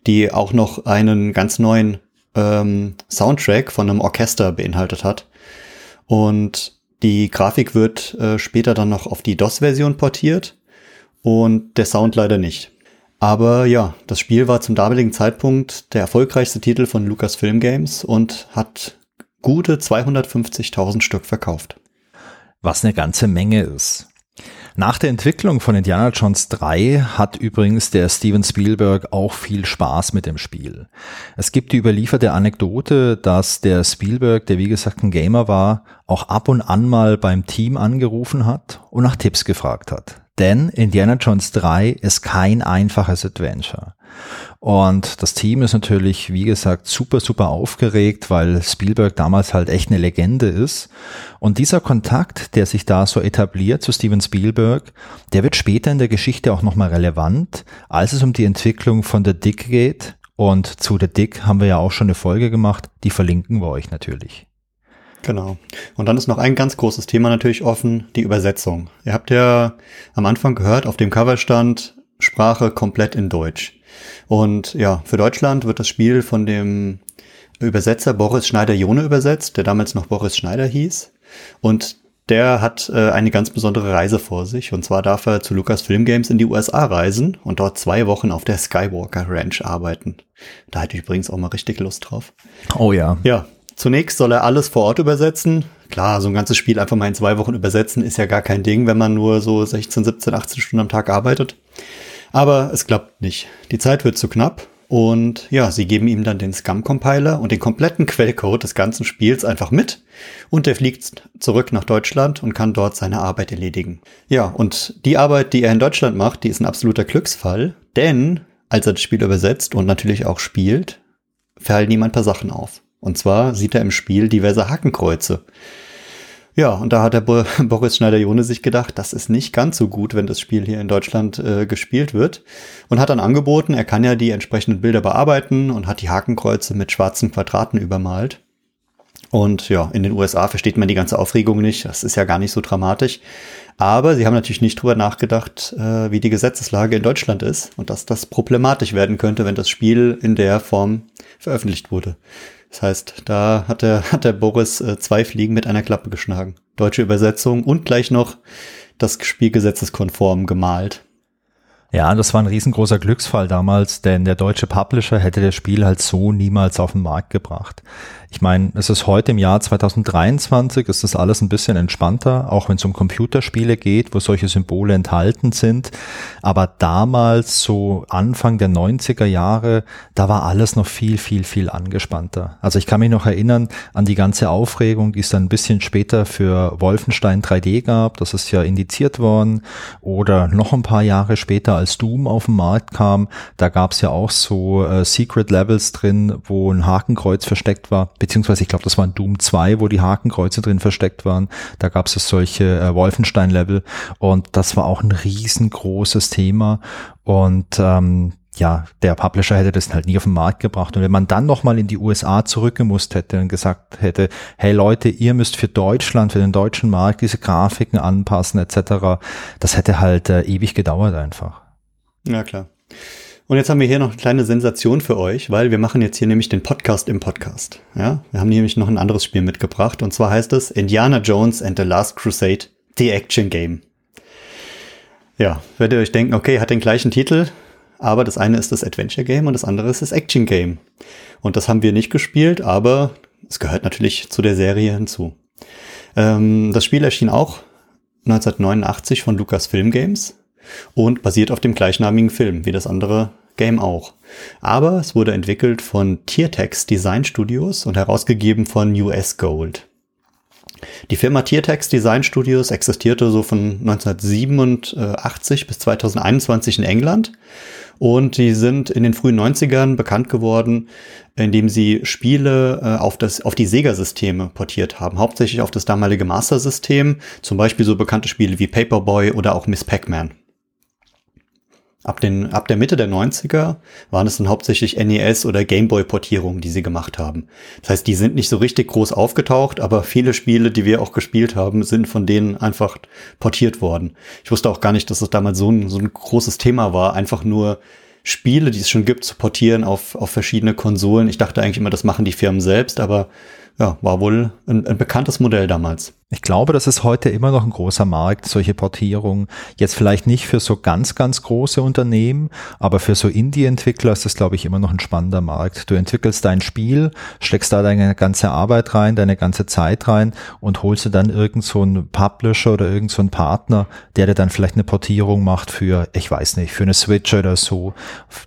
die auch noch einen ganz neuen ähm, Soundtrack von einem Orchester beinhaltet hat. Und die Grafik wird äh, später dann noch auf die DOS-Version portiert und der Sound leider nicht. Aber ja, das Spiel war zum damaligen Zeitpunkt der erfolgreichste Titel von Lucasfilm Games und hat gute 250.000 Stück verkauft. Was eine ganze Menge ist. Nach der Entwicklung von Indiana Jones 3 hat übrigens der Steven Spielberg auch viel Spaß mit dem Spiel. Es gibt die überlieferte Anekdote, dass der Spielberg, der wie gesagt ein Gamer war, auch ab und an mal beim Team angerufen hat und nach Tipps gefragt hat. Denn Indiana Jones 3 ist kein einfaches Adventure. Und das Team ist natürlich, wie gesagt, super, super aufgeregt, weil Spielberg damals halt echt eine Legende ist. Und dieser Kontakt, der sich da so etabliert zu Steven Spielberg, der wird später in der Geschichte auch nochmal relevant, als es um die Entwicklung von The Dick geht. Und zu The Dick haben wir ja auch schon eine Folge gemacht, die verlinken wir euch natürlich. Genau. Und dann ist noch ein ganz großes Thema natürlich offen, die Übersetzung. Ihr habt ja am Anfang gehört, auf dem Cover stand Sprache komplett in Deutsch. Und ja, für Deutschland wird das Spiel von dem Übersetzer Boris Schneider-Jone übersetzt, der damals noch Boris Schneider hieß. Und der hat äh, eine ganz besondere Reise vor sich. Und zwar darf er zu Lucasfilm Games in die USA reisen und dort zwei Wochen auf der Skywalker Ranch arbeiten. Da hätte ich übrigens auch mal richtig Lust drauf. Oh ja. Ja, zunächst soll er alles vor Ort übersetzen. Klar, so ein ganzes Spiel einfach mal in zwei Wochen übersetzen ist ja gar kein Ding, wenn man nur so 16, 17, 18 Stunden am Tag arbeitet. Aber es klappt nicht. Die Zeit wird zu knapp und ja, sie geben ihm dann den Scum-Compiler und den kompletten Quellcode des ganzen Spiels einfach mit und er fliegt zurück nach Deutschland und kann dort seine Arbeit erledigen. Ja, und die Arbeit, die er in Deutschland macht, die ist ein absoluter Glücksfall, denn als er das Spiel übersetzt und natürlich auch spielt, fallen ihm ein paar Sachen auf. Und zwar sieht er im Spiel diverse Hakenkreuze. Ja, und da hat der Bo Boris Schneider-Jone sich gedacht, das ist nicht ganz so gut, wenn das Spiel hier in Deutschland äh, gespielt wird. Und hat dann angeboten, er kann ja die entsprechenden Bilder bearbeiten und hat die Hakenkreuze mit schwarzen Quadraten übermalt. Und ja, in den USA versteht man die ganze Aufregung nicht. Das ist ja gar nicht so dramatisch. Aber sie haben natürlich nicht drüber nachgedacht, äh, wie die Gesetzeslage in Deutschland ist und dass das problematisch werden könnte, wenn das Spiel in der Form veröffentlicht wurde. Das heißt, da hat der, hat der Boris äh, zwei Fliegen mit einer Klappe geschlagen. Deutsche Übersetzung und gleich noch das Spiel gesetzeskonform gemalt. Ja, das war ein riesengroßer Glücksfall damals, denn der deutsche Publisher hätte das Spiel halt so niemals auf den Markt gebracht. Ich meine, es ist heute im Jahr 2023, ist das alles ein bisschen entspannter, auch wenn es um Computerspiele geht, wo solche Symbole enthalten sind. Aber damals, so Anfang der 90er Jahre, da war alles noch viel, viel, viel angespannter. Also ich kann mich noch erinnern an die ganze Aufregung, die es dann ein bisschen später für Wolfenstein 3D gab. Das ist ja indiziert worden. Oder noch ein paar Jahre später, als Doom auf den Markt kam, da gab es ja auch so äh, Secret Levels drin, wo ein Hakenkreuz versteckt war beziehungsweise ich glaube, das war in Doom 2, wo die Hakenkreuze drin versteckt waren. Da gab es solche äh, Wolfenstein-Level und das war auch ein riesengroßes Thema und ähm, ja, der Publisher hätte das halt nie auf den Markt gebracht. Und wenn man dann nochmal in die USA zurückgemusst hätte und gesagt hätte, hey Leute, ihr müsst für Deutschland, für den deutschen Markt diese Grafiken anpassen etc., das hätte halt äh, ewig gedauert einfach. Ja, klar. Und jetzt haben wir hier noch eine kleine Sensation für euch, weil wir machen jetzt hier nämlich den Podcast im Podcast. Ja, wir haben nämlich noch ein anderes Spiel mitgebracht und zwar heißt es Indiana Jones and the Last Crusade, The Action Game. Ja, werdet ihr euch denken, okay, hat den gleichen Titel, aber das eine ist das Adventure Game und das andere ist das Action Game. Und das haben wir nicht gespielt, aber es gehört natürlich zu der Serie hinzu. Ähm, das Spiel erschien auch 1989 von Lucasfilm Games und basiert auf dem gleichnamigen Film, wie das andere Game auch. Aber es wurde entwickelt von Tiertex Design Studios und herausgegeben von US Gold. Die Firma Tiertex Design Studios existierte so von 1987 bis 2021 in England und die sind in den frühen 90ern bekannt geworden, indem sie Spiele äh, auf, das, auf die Sega-Systeme portiert haben, hauptsächlich auf das damalige Master-System, zum Beispiel so bekannte Spiele wie Paperboy oder auch Miss Pac-Man. Ab, den, ab der Mitte der 90er waren es dann hauptsächlich NES- oder Gameboy-Portierungen, die sie gemacht haben. Das heißt, die sind nicht so richtig groß aufgetaucht, aber viele Spiele, die wir auch gespielt haben, sind von denen einfach portiert worden. Ich wusste auch gar nicht, dass das damals so ein, so ein großes Thema war, einfach nur Spiele, die es schon gibt, zu portieren auf, auf verschiedene Konsolen. Ich dachte eigentlich immer, das machen die Firmen selbst, aber ja, war wohl ein, ein bekanntes Modell damals. Ich glaube, das ist heute immer noch ein großer Markt, solche Portierungen. Jetzt vielleicht nicht für so ganz, ganz große Unternehmen, aber für so Indie-Entwickler ist das, glaube ich, immer noch ein spannender Markt. Du entwickelst dein Spiel, steckst da deine ganze Arbeit rein, deine ganze Zeit rein und holst dir dann irgend so einen Publisher oder irgend so einen Partner, der dir dann vielleicht eine Portierung macht für, ich weiß nicht, für eine Switch oder so.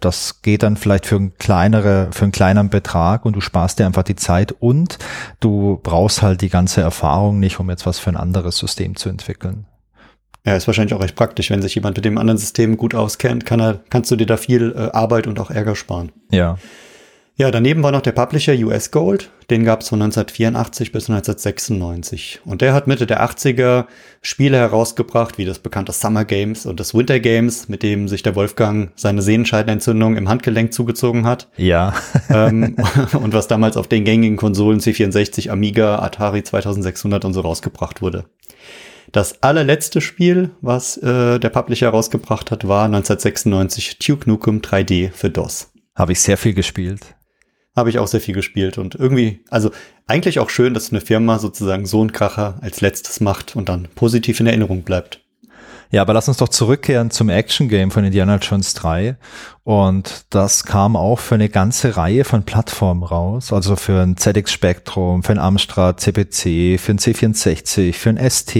Das geht dann vielleicht für einen kleinere, für einen kleineren Betrag und du sparst dir einfach die Zeit und du brauchst halt die ganze Erfahrung nicht, um jetzt was für ein anderes System zu entwickeln. Ja, ist wahrscheinlich auch recht praktisch, wenn sich jemand mit dem anderen System gut auskennt, kann er, kannst du dir da viel äh, Arbeit und auch Ärger sparen. Ja. Ja, daneben war noch der Publisher US Gold. Den gab es von 1984 bis 1996. Und der hat Mitte der 80er Spiele herausgebracht, wie das bekannte Summer Games und das Winter Games, mit dem sich der Wolfgang seine Sehenscheidenentzündung im Handgelenk zugezogen hat. Ja. ähm, und was damals auf den gängigen Konsolen C64, Amiga, Atari 2600 und so rausgebracht wurde. Das allerletzte Spiel, was äh, der Publisher herausgebracht hat, war 1996 Duke Nukem 3D für DOS. Habe ich sehr viel gespielt habe ich auch sehr viel gespielt und irgendwie, also eigentlich auch schön, dass eine Firma sozusagen so einen Kracher als letztes macht und dann positiv in Erinnerung bleibt. Ja, aber lass uns doch zurückkehren zum Action Game von Indiana Jones 3. Und das kam auch für eine ganze Reihe von Plattformen raus. Also für ein ZX Spectrum, für ein Amstrad CPC, für ein C64, für ein ST,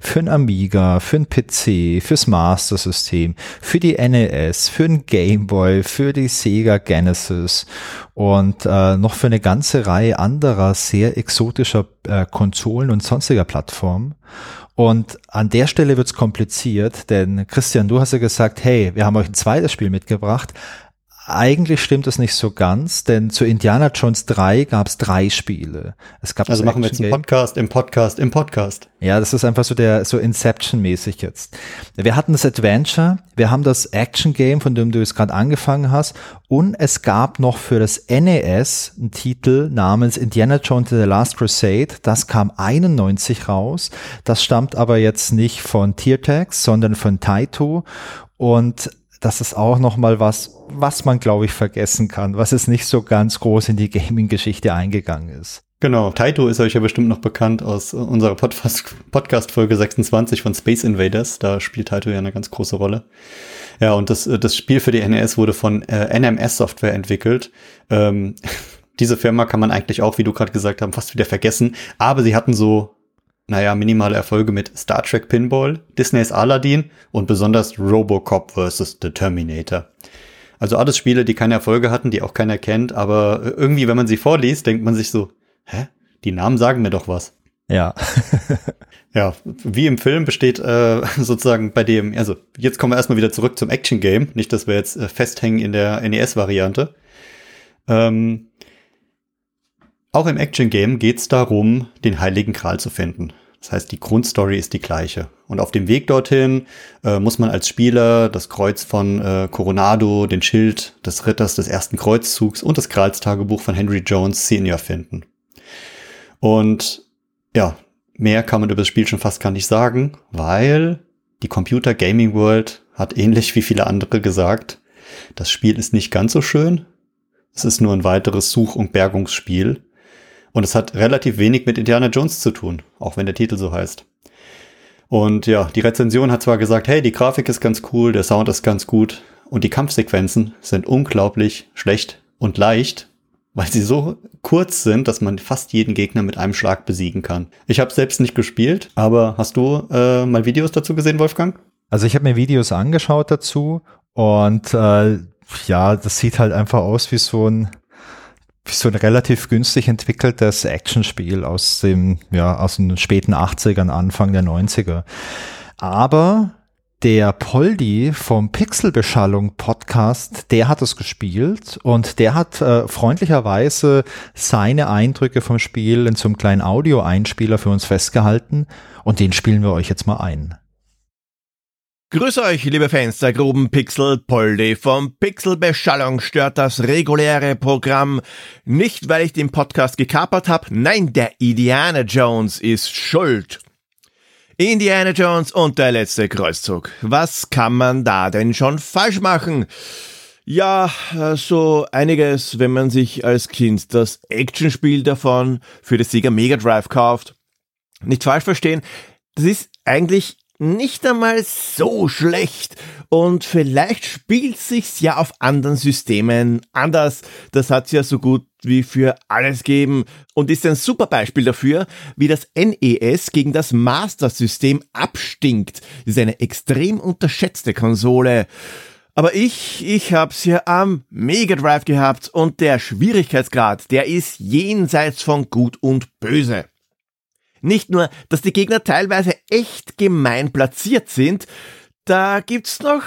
für ein Amiga, für ein PC, fürs Master System, für die NES, für ein Game Boy, für die Sega Genesis und äh, noch für eine ganze Reihe anderer sehr exotischer äh, Konsolen und sonstiger Plattformen. Und an der Stelle wird's kompliziert, denn Christian, du hast ja gesagt, hey, wir haben euch ein zweites Spiel mitgebracht. Eigentlich stimmt es nicht so ganz, denn zu Indiana Jones 3 gab es drei Spiele. Es gab also machen wir jetzt einen Podcast im Podcast im Podcast. Ja, das ist einfach so der so Inception-mäßig jetzt. Wir hatten das Adventure, wir haben das Action Game, von dem du jetzt gerade angefangen hast, und es gab noch für das NES einen Titel namens Indiana Jones The Last Crusade. Das kam 91 raus. Das stammt aber jetzt nicht von Tiertex, sondern von Taito. Und das ist auch noch mal was, was man glaube ich vergessen kann, was es nicht so ganz groß in die Gaming-Geschichte eingegangen ist. Genau, Taito ist euch ja bestimmt noch bekannt aus unserer Podcast-Folge 26 von Space Invaders. Da spielt Taito ja eine ganz große Rolle. Ja, und das, das Spiel für die NES wurde von äh, NMS Software entwickelt. Ähm, diese Firma kann man eigentlich auch, wie du gerade gesagt hast, fast wieder vergessen. Aber sie hatten so naja, minimale Erfolge mit Star Trek Pinball, Disneys Aladdin und besonders Robocop vs. The Terminator. Also alles Spiele, die keine Erfolge hatten, die auch keiner kennt, aber irgendwie, wenn man sie vorliest, denkt man sich so, hä? Die Namen sagen mir doch was. Ja. ja, wie im Film besteht äh, sozusagen bei dem, also jetzt kommen wir erstmal wieder zurück zum Action Game, nicht, dass wir jetzt äh, festhängen in der NES-Variante. Ähm, auch im Action Game geht es darum, den Heiligen Gral zu finden. Das heißt, die Grundstory ist die gleiche. Und auf dem Weg dorthin äh, muss man als Spieler das Kreuz von äh, Coronado, den Schild des Ritters des ersten Kreuzzugs und das Gralstagebuch von Henry Jones Senior finden. Und ja, mehr kann man über das Spiel schon fast gar nicht sagen, weil die Computer Gaming World hat ähnlich wie viele andere gesagt, das Spiel ist nicht ganz so schön. Es ist nur ein weiteres Such- und Bergungsspiel und es hat relativ wenig mit Indiana Jones zu tun, auch wenn der Titel so heißt. Und ja, die Rezension hat zwar gesagt, hey, die Grafik ist ganz cool, der Sound ist ganz gut und die Kampfsequenzen sind unglaublich schlecht und leicht. weil sie so kurz sind, dass man fast jeden Gegner mit einem Schlag besiegen kann. Ich habe selbst nicht gespielt, aber hast du äh, mal Videos dazu gesehen, Wolfgang? Also ich habe mir Videos angeschaut dazu und äh, ja, das sieht halt einfach aus wie so ein so ein relativ günstig entwickeltes Actionspiel aus dem ja aus den späten 80ern, Anfang der 90er. Aber der Poldi vom Pixelbeschallung Podcast, der hat es gespielt und der hat äh, freundlicherweise seine Eindrücke vom Spiel in so einem kleinen Audio-Einspieler für uns festgehalten und den spielen wir euch jetzt mal ein. Grüß euch, liebe Fans der groben Pixel. Poldi vom Pixelbeschallung stört das reguläre Programm. Nicht, weil ich den Podcast gekapert habe, nein, der Indiana Jones ist schuld. Indiana Jones und der letzte Kreuzzug. Was kann man da denn schon falsch machen? Ja, so einiges, wenn man sich als Kind das Actionspiel davon für das Sega Mega Drive kauft. Nicht falsch verstehen, das ist eigentlich nicht einmal so schlecht und vielleicht spielt sich's ja auf anderen Systemen anders. Das hat's ja so gut wie für alles geben und ist ein super Beispiel dafür, wie das NES gegen das Master System abstinkt. Ist eine extrem unterschätzte Konsole. Aber ich, ich hab's ja am Mega Drive gehabt und der Schwierigkeitsgrad, der ist jenseits von gut und böse. Nicht nur, dass die Gegner teilweise echt gemein platziert sind, da gibt's noch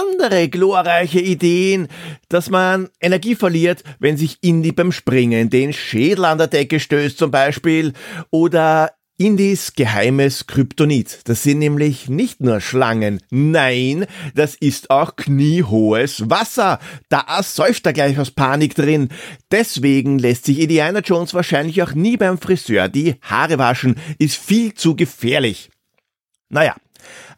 andere glorreiche Ideen, dass man Energie verliert, wenn sich Indy beim Springen den Schädel an der Decke stößt zum Beispiel oder Indis geheimes Kryptonit. Das sind nämlich nicht nur Schlangen. Nein, das ist auch kniehohes Wasser. Da säuft er gleich aus Panik drin. Deswegen lässt sich Indiana Jones wahrscheinlich auch nie beim Friseur die Haare waschen. Ist viel zu gefährlich. Naja,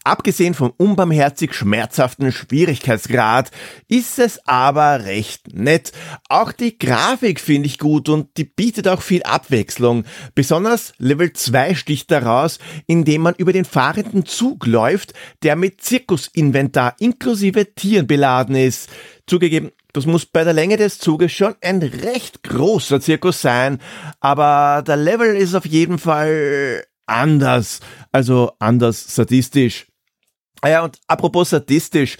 Abgesehen vom unbarmherzig schmerzhaften Schwierigkeitsgrad ist es aber recht nett. Auch die Grafik finde ich gut und die bietet auch viel Abwechslung. Besonders Level 2 sticht daraus, indem man über den fahrenden Zug läuft, der mit Zirkusinventar inklusive Tieren beladen ist. Zugegeben, das muss bei der Länge des Zuges schon ein recht großer Zirkus sein, aber der Level ist auf jeden Fall anders, also anders sadistisch. Ah ja, und apropos sadistisch,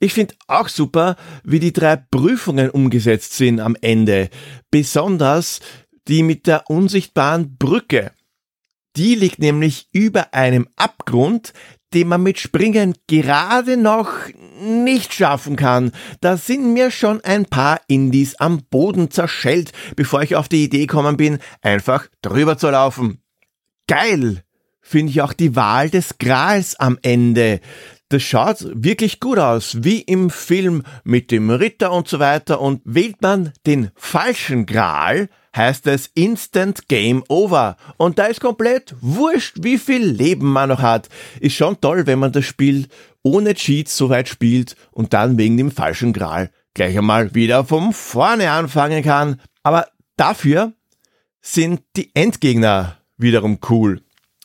ich finde auch super, wie die drei Prüfungen umgesetzt sind am Ende. Besonders die mit der unsichtbaren Brücke. Die liegt nämlich über einem Abgrund, den man mit Springen gerade noch nicht schaffen kann. Da sind mir schon ein paar Indies am Boden zerschellt, bevor ich auf die Idee gekommen bin, einfach drüber zu laufen. Geil! finde ich auch die Wahl des Grals am Ende. Das schaut wirklich gut aus, wie im Film mit dem Ritter und so weiter. Und wählt man den falschen Gral, heißt es Instant Game Over. Und da ist komplett wurscht, wie viel Leben man noch hat. Ist schon toll, wenn man das Spiel ohne Cheats so weit spielt und dann wegen dem falschen Gral gleich einmal wieder vom Vorne anfangen kann. Aber dafür sind die Endgegner wiederum cool.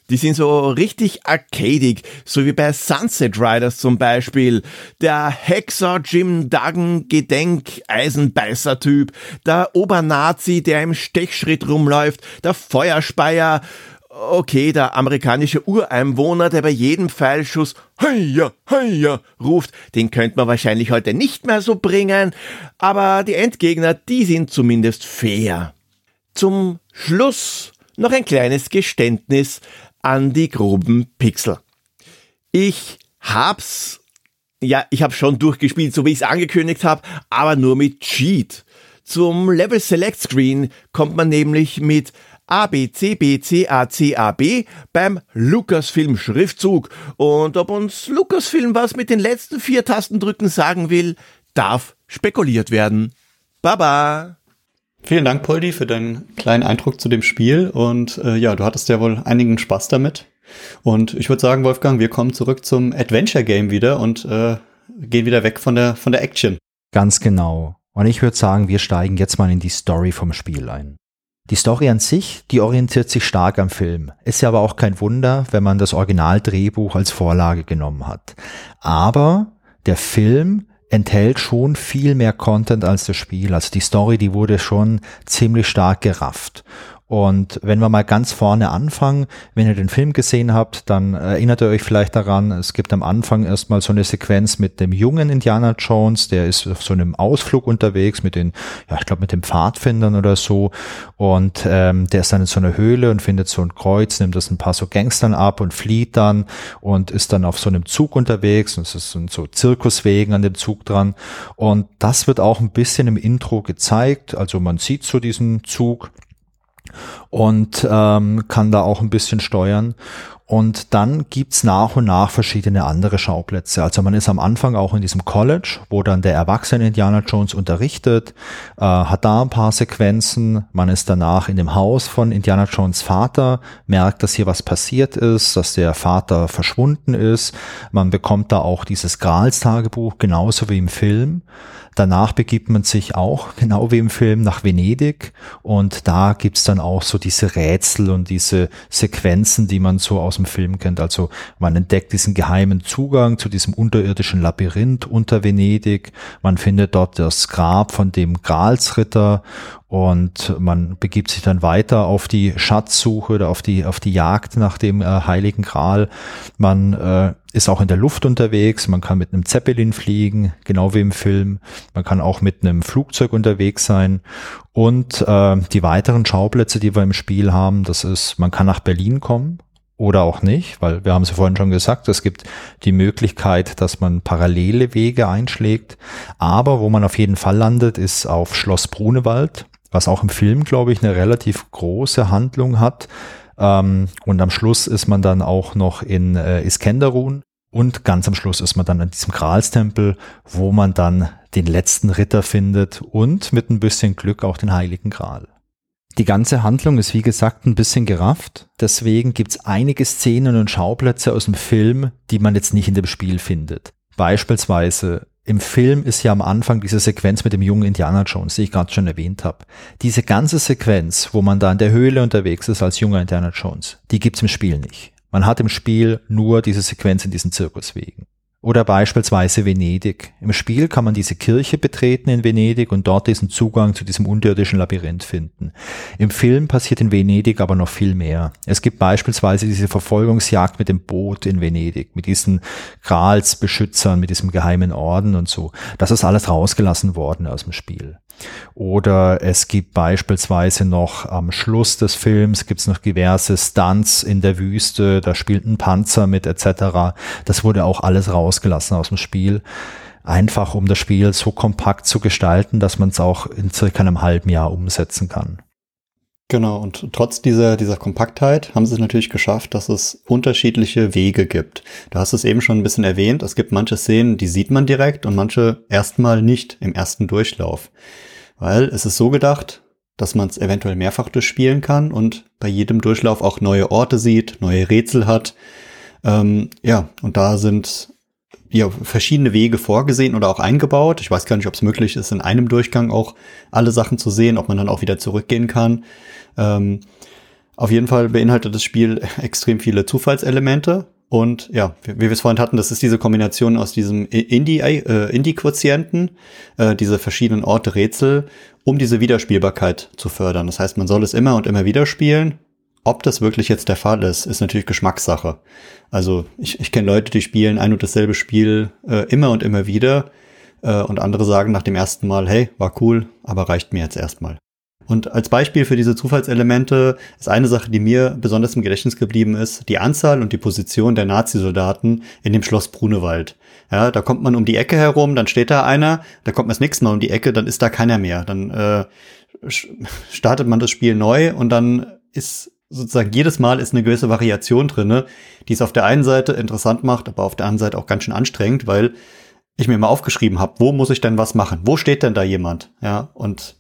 Die sind so richtig arcadig, so wie bei Sunset Riders zum Beispiel. Der Hexer Jim Duggan Gedenk Eisenbeißer Typ, der Obernazi, der im Stechschritt rumläuft, der Feuerspeier, okay, der amerikanische Ureinwohner, der bei jedem Pfeilschuss Heia, Heia ruft, den könnte man wahrscheinlich heute nicht mehr so bringen, aber die Endgegner, die sind zumindest fair. Zum Schluss noch ein kleines Geständnis an die groben Pixel. Ich hab's, ja, ich habe schon durchgespielt, so wie ich es angekündigt habe, aber nur mit Cheat. Zum Level Select Screen kommt man nämlich mit A, B, C, B, C, A, C, A, B beim Lucasfilm Schriftzug. Und ob uns Lucasfilm was mit den letzten vier Tastendrücken sagen will, darf spekuliert werden. Baba! Vielen Dank, Poldi, für deinen kleinen Eindruck zu dem Spiel. Und äh, ja, du hattest ja wohl einigen Spaß damit. Und ich würde sagen, Wolfgang, wir kommen zurück zum Adventure Game wieder und äh, gehen wieder weg von der, von der Action. Ganz genau. Und ich würde sagen, wir steigen jetzt mal in die Story vom Spiel ein. Die Story an sich, die orientiert sich stark am Film. Ist ja aber auch kein Wunder, wenn man das Originaldrehbuch als Vorlage genommen hat. Aber der Film enthält schon viel mehr Content als das Spiel. Also die Story, die wurde schon ziemlich stark gerafft. Und wenn wir mal ganz vorne anfangen, wenn ihr den Film gesehen habt, dann erinnert ihr euch vielleicht daran, es gibt am Anfang erstmal so eine Sequenz mit dem jungen Indiana Jones, der ist auf so einem Ausflug unterwegs mit den, ja, ich glaube mit den Pfadfindern oder so. Und ähm, der ist dann in so einer Höhle und findet so ein Kreuz, nimmt das ein paar so Gangstern ab und flieht dann und ist dann auf so einem Zug unterwegs und es sind so Zirkuswegen an dem Zug dran. Und das wird auch ein bisschen im Intro gezeigt. Also man sieht so diesen Zug und ähm, kann da auch ein bisschen steuern. Und dann gibt's nach und nach verschiedene andere Schauplätze. Also man ist am Anfang auch in diesem College, wo dann der erwachsene Indiana Jones unterrichtet, äh, hat da ein paar Sequenzen. Man ist danach in dem Haus von Indiana Jones Vater, merkt, dass hier was passiert ist, dass der Vater verschwunden ist. Man bekommt da auch dieses Grals-Tagebuch, genauso wie im Film. Danach begibt man sich auch, genau wie im Film, nach Venedig und da gibt's dann auch so diese Rätsel und diese Sequenzen, die man so aus dem Film kennt. Also man entdeckt diesen geheimen Zugang zu diesem unterirdischen Labyrinth unter Venedig. Man findet dort das Grab von dem Gralsritter und man begibt sich dann weiter auf die Schatzsuche oder auf die, auf die Jagd nach dem äh, Heiligen Gral. Man äh, ist auch in der Luft unterwegs, man kann mit einem Zeppelin fliegen, genau wie im Film. Man kann auch mit einem Flugzeug unterwegs sein. Und äh, die weiteren Schauplätze, die wir im Spiel haben, das ist, man kann nach Berlin kommen oder auch nicht, weil wir haben es vorhin schon gesagt, es gibt die Möglichkeit, dass man parallele Wege einschlägt. Aber wo man auf jeden Fall landet, ist auf Schloss Brunewald was auch im Film, glaube ich, eine relativ große Handlung hat. Ähm, und am Schluss ist man dann auch noch in äh, Iskenderun. Und ganz am Schluss ist man dann an diesem Gralstempel, wo man dann den letzten Ritter findet und mit ein bisschen Glück auch den Heiligen Gral. Die ganze Handlung ist wie gesagt ein bisschen gerafft. Deswegen gibt's einige Szenen und Schauplätze aus dem Film, die man jetzt nicht in dem Spiel findet. Beispielsweise im Film ist ja am Anfang diese Sequenz mit dem jungen Indiana Jones, die ich gerade schon erwähnt habe. Diese ganze Sequenz, wo man da in der Höhle unterwegs ist als junger Indiana Jones, die gibt's im Spiel nicht. Man hat im Spiel nur diese Sequenz in diesen Zirkuswegen. Oder beispielsweise Venedig. Im Spiel kann man diese Kirche betreten in Venedig und dort diesen Zugang zu diesem unterirdischen Labyrinth finden. Im Film passiert in Venedig aber noch viel mehr. Es gibt beispielsweise diese Verfolgungsjagd mit dem Boot in Venedig, mit diesen Gralsbeschützern, mit diesem geheimen Orden und so. Das ist alles rausgelassen worden aus dem Spiel. Oder es gibt beispielsweise noch am Schluss des Films gibt es noch diverse Stunts in der Wüste, da spielt ein Panzer mit etc. Das wurde auch alles rausgelassen aus dem Spiel. Einfach um das Spiel so kompakt zu gestalten, dass man es auch in circa einem halben Jahr umsetzen kann. Genau, und trotz dieser, dieser Kompaktheit haben sie es natürlich geschafft, dass es unterschiedliche Wege gibt. Du hast es eben schon ein bisschen erwähnt, es gibt manche Szenen, die sieht man direkt und manche erstmal nicht im ersten Durchlauf. Weil es ist so gedacht, dass man es eventuell mehrfach durchspielen kann und bei jedem Durchlauf auch neue Orte sieht, neue Rätsel hat. Ähm, ja, und da sind ja, verschiedene Wege vorgesehen oder auch eingebaut. Ich weiß gar nicht, ob es möglich ist, in einem Durchgang auch alle Sachen zu sehen, ob man dann auch wieder zurückgehen kann. Ähm, auf jeden Fall beinhaltet das Spiel extrem viele Zufallselemente. Und ja, wie wir es vorhin hatten, das ist diese Kombination aus diesem Indie-Quotienten, äh, äh, diese verschiedenen Orte Rätsel, um diese Wiederspielbarkeit zu fördern. Das heißt, man soll es immer und immer wieder spielen. Ob das wirklich jetzt der Fall ist, ist natürlich Geschmackssache. Also ich, ich kenne Leute, die spielen ein und dasselbe Spiel äh, immer und immer wieder. Äh, und andere sagen nach dem ersten Mal, hey, war cool, aber reicht mir jetzt erstmal. Und als Beispiel für diese Zufallselemente ist eine Sache, die mir besonders im Gedächtnis geblieben ist, die Anzahl und die Position der Nazisoldaten in dem Schloss Brunewald. Ja, da kommt man um die Ecke herum, dann steht da einer, da kommt man das nächste Mal um die Ecke, dann ist da keiner mehr. Dann äh, startet man das Spiel neu und dann ist sozusagen jedes Mal ist eine gewisse Variation drinne, die es auf der einen Seite interessant macht, aber auf der anderen Seite auch ganz schön anstrengend, weil ich mir mal aufgeschrieben habe, wo muss ich denn was machen? Wo steht denn da jemand? Ja, und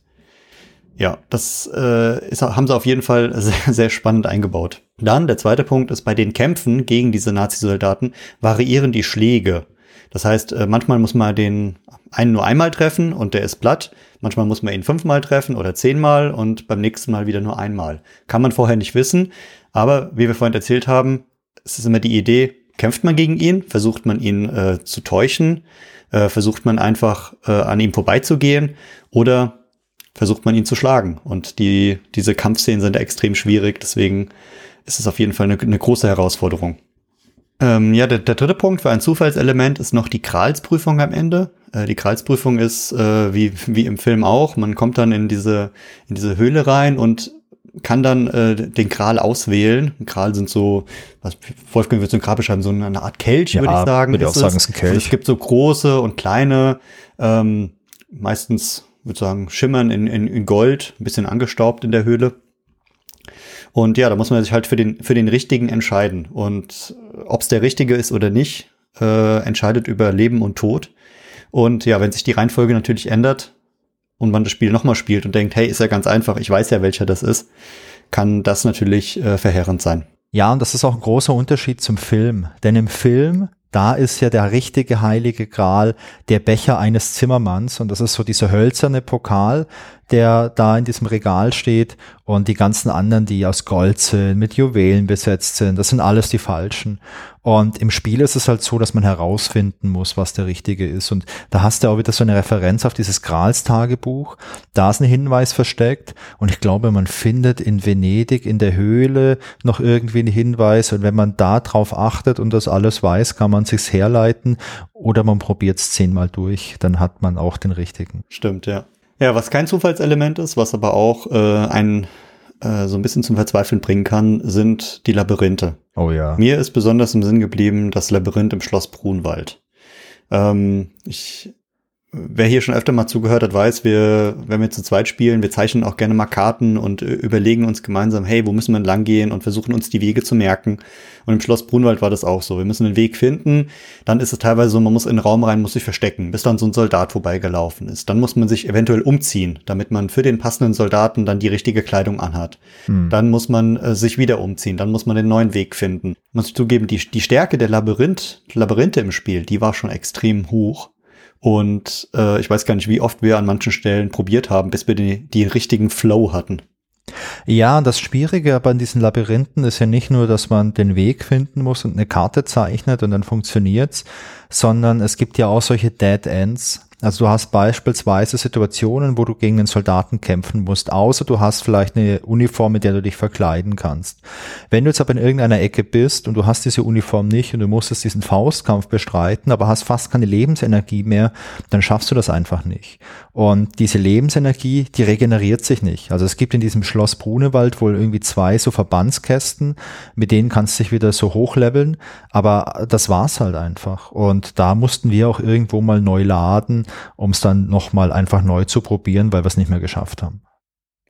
ja, das äh, ist, haben sie auf jeden Fall sehr, sehr spannend eingebaut. Dann, der zweite Punkt ist, bei den Kämpfen gegen diese Nazi-Soldaten variieren die Schläge. Das heißt, äh, manchmal muss man den einen nur einmal treffen und der ist platt. Manchmal muss man ihn fünfmal treffen oder zehnmal und beim nächsten Mal wieder nur einmal. Kann man vorher nicht wissen. Aber wie wir vorhin erzählt haben, es ist immer die Idee, kämpft man gegen ihn, versucht man ihn äh, zu täuschen, äh, versucht man einfach äh, an ihm vorbeizugehen oder versucht man ihn zu schlagen. Und die, diese Kampfszenen sind extrem schwierig, deswegen ist es auf jeden Fall eine, eine große Herausforderung. Ähm, ja, der, der dritte Punkt für ein Zufallselement ist noch die Kralsprüfung am Ende. Äh, die Kralsprüfung ist äh, wie, wie im Film auch. Man kommt dann in diese, in diese Höhle rein und kann dann äh, den Kral auswählen. Kral sind so, was Wolfgang wird so ein Kral beschreiben, so eine Art Kelch, ja, würde ich sagen. Würde ich auch sagen, ist ein Kelch. Und es gibt so große und kleine, ähm, meistens, würde ich sagen, schimmern in, in, in Gold, ein bisschen angestaubt in der Höhle. Und ja, da muss man sich halt für den, für den richtigen entscheiden. Und ob es der richtige ist oder nicht, äh, entscheidet über Leben und Tod. Und ja, wenn sich die Reihenfolge natürlich ändert, und man das Spiel nochmal spielt und denkt, hey, ist ja ganz einfach, ich weiß ja, welcher das ist, kann das natürlich äh, verheerend sein. Ja, und das ist auch ein großer Unterschied zum Film. Denn im Film, da ist ja der richtige heilige Gral der Becher eines Zimmermanns und das ist so dieser hölzerne Pokal, der da in diesem Regal steht und die ganzen anderen, die aus Gold sind, mit Juwelen besetzt sind, das sind alles die falschen. Und im Spiel ist es halt so, dass man herausfinden muss, was der richtige ist. Und da hast du auch wieder so eine Referenz auf dieses Grals-Tagebuch. Da ist ein Hinweis versteckt. Und ich glaube, man findet in Venedig in der Höhle noch irgendwie einen Hinweis. Und wenn man da drauf achtet und das alles weiß, kann man sich's herleiten. Oder man probiert es zehnmal durch. Dann hat man auch den richtigen. Stimmt, ja. Ja, was kein Zufallselement ist, was aber auch äh, ein äh, so ein bisschen zum Verzweifeln bringen kann, sind die Labyrinthe. Oh ja. Mir ist besonders im Sinn geblieben das Labyrinth im Schloss Brunwald. Ähm, ich wer hier schon öfter mal zugehört hat, weiß, wir, wenn wir zu zweit spielen, wir zeichnen auch gerne mal Karten und äh, überlegen uns gemeinsam, hey, wo müssen wir lang gehen und versuchen uns die Wege zu merken. Und im Schloss Brunwald war das auch so. Wir müssen einen Weg finden. Dann ist es teilweise so, man muss in den Raum rein, muss sich verstecken, bis dann so ein Soldat vorbeigelaufen ist. Dann muss man sich eventuell umziehen, damit man für den passenden Soldaten dann die richtige Kleidung anhat. Hm. Dann muss man äh, sich wieder umziehen. Dann muss man den neuen Weg finden. Muss ich zugeben, die, die Stärke der Labyrinth, Labyrinthe im Spiel, die war schon extrem hoch. Und äh, ich weiß gar nicht, wie oft wir an manchen Stellen probiert haben, bis wir die, die richtigen Flow hatten. Ja, das Schwierige aber an diesen Labyrinthen ist ja nicht nur, dass man den Weg finden muss und eine Karte zeichnet und dann funktioniert's, sondern es gibt ja auch solche Dead Ends. Also du hast beispielsweise Situationen, wo du gegen einen Soldaten kämpfen musst, außer du hast vielleicht eine Uniform, mit der du dich verkleiden kannst. Wenn du jetzt aber in irgendeiner Ecke bist und du hast diese Uniform nicht und du musstest diesen Faustkampf bestreiten, aber hast fast keine Lebensenergie mehr, dann schaffst du das einfach nicht. Und diese Lebensenergie, die regeneriert sich nicht. Also es gibt in diesem Schloss Brunewald wohl irgendwie zwei so Verbandskästen, mit denen kannst du dich wieder so hochleveln, aber das war's halt einfach. Und da mussten wir auch irgendwo mal neu laden, um es dann nochmal einfach neu zu probieren, weil wir es nicht mehr geschafft haben.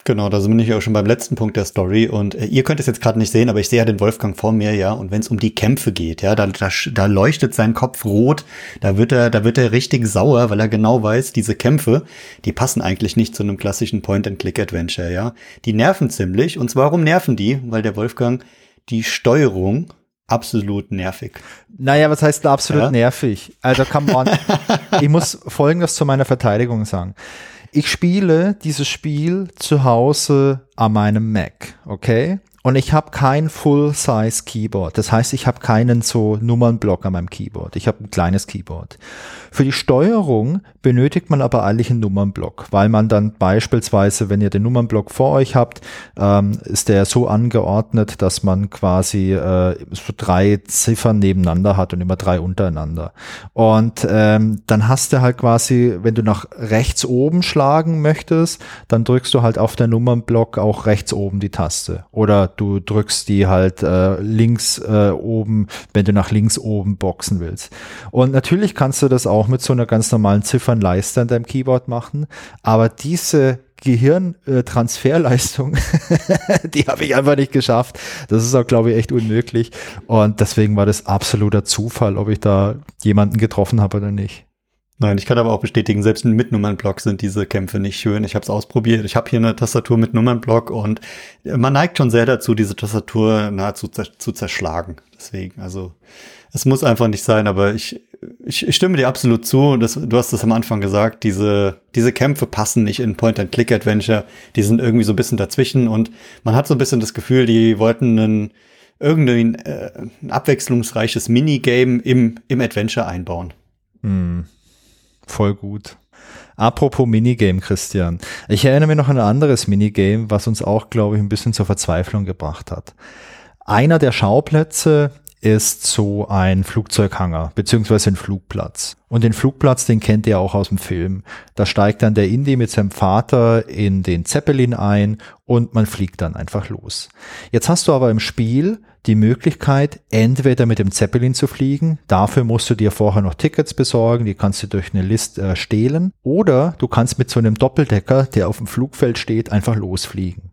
Genau, da sind wir auch schon beim letzten Punkt der Story und äh, ihr könnt es jetzt gerade nicht sehen, aber ich sehe ja den Wolfgang vor mir, ja, und wenn es um die Kämpfe geht, ja, da, da, da leuchtet sein Kopf rot, da wird er, da wird er richtig sauer, weil er genau weiß, diese Kämpfe, die passen eigentlich nicht zu einem klassischen Point-and-Click-Adventure, ja. Die nerven ziemlich und zwar warum nerven die? Weil der Wolfgang die Steuerung absolut nervig. Naja, was heißt absolut ja? nervig? Also come on. ich muss Folgendes zu meiner Verteidigung sagen. Ich spiele dieses Spiel zu Hause an meinem Mac, okay? Und ich habe kein Full-Size Keyboard. Das heißt, ich habe keinen so Nummernblock an meinem Keyboard. Ich habe ein kleines Keyboard. Für die Steuerung benötigt man aber eigentlich einen Nummernblock, weil man dann beispielsweise, wenn ihr den Nummernblock vor euch habt, ähm, ist der so angeordnet, dass man quasi äh, so drei Ziffern nebeneinander hat und immer drei untereinander. Und ähm, dann hast du halt quasi, wenn du nach rechts oben schlagen möchtest, dann drückst du halt auf der Nummernblock auch rechts oben die Taste. Oder du drückst die halt äh, links äh, oben, wenn du nach links oben boxen willst. Und natürlich kannst du das auch mit so einer ganz normalen Ziffernleiste an deinem Keyboard machen, aber diese Gehirntransferleistung, die habe ich einfach nicht geschafft. Das ist auch, glaube ich, echt unmöglich. Und deswegen war das absoluter Zufall, ob ich da jemanden getroffen habe oder nicht. Nein, ich kann aber auch bestätigen, selbst mit Nummernblock sind diese Kämpfe nicht schön. Ich habe es ausprobiert. Ich habe hier eine Tastatur mit Nummernblock und man neigt schon sehr dazu, diese Tastatur nahezu zu zerschlagen. Deswegen, also es muss einfach nicht sein, aber ich, ich, ich stimme dir absolut zu. Das, du hast es am Anfang gesagt, diese, diese Kämpfe passen nicht in Point-and-Click-Adventure. Die sind irgendwie so ein bisschen dazwischen und man hat so ein bisschen das Gefühl, die wollten einen irgendein äh, ein abwechslungsreiches Minigame im, im Adventure einbauen. Hm. Voll gut. Apropos Minigame, Christian. Ich erinnere mich noch an ein anderes Minigame, was uns auch, glaube ich, ein bisschen zur Verzweiflung gebracht hat. Einer der Schauplätze ist so ein Flugzeughanger, beziehungsweise ein Flugplatz. Und den Flugplatz, den kennt ihr auch aus dem Film. Da steigt dann der Indy mit seinem Vater in den Zeppelin ein und man fliegt dann einfach los. Jetzt hast du aber im Spiel die Möglichkeit, entweder mit dem Zeppelin zu fliegen, dafür musst du dir vorher noch Tickets besorgen, die kannst du durch eine List äh, stehlen, oder du kannst mit so einem Doppeldecker, der auf dem Flugfeld steht, einfach losfliegen.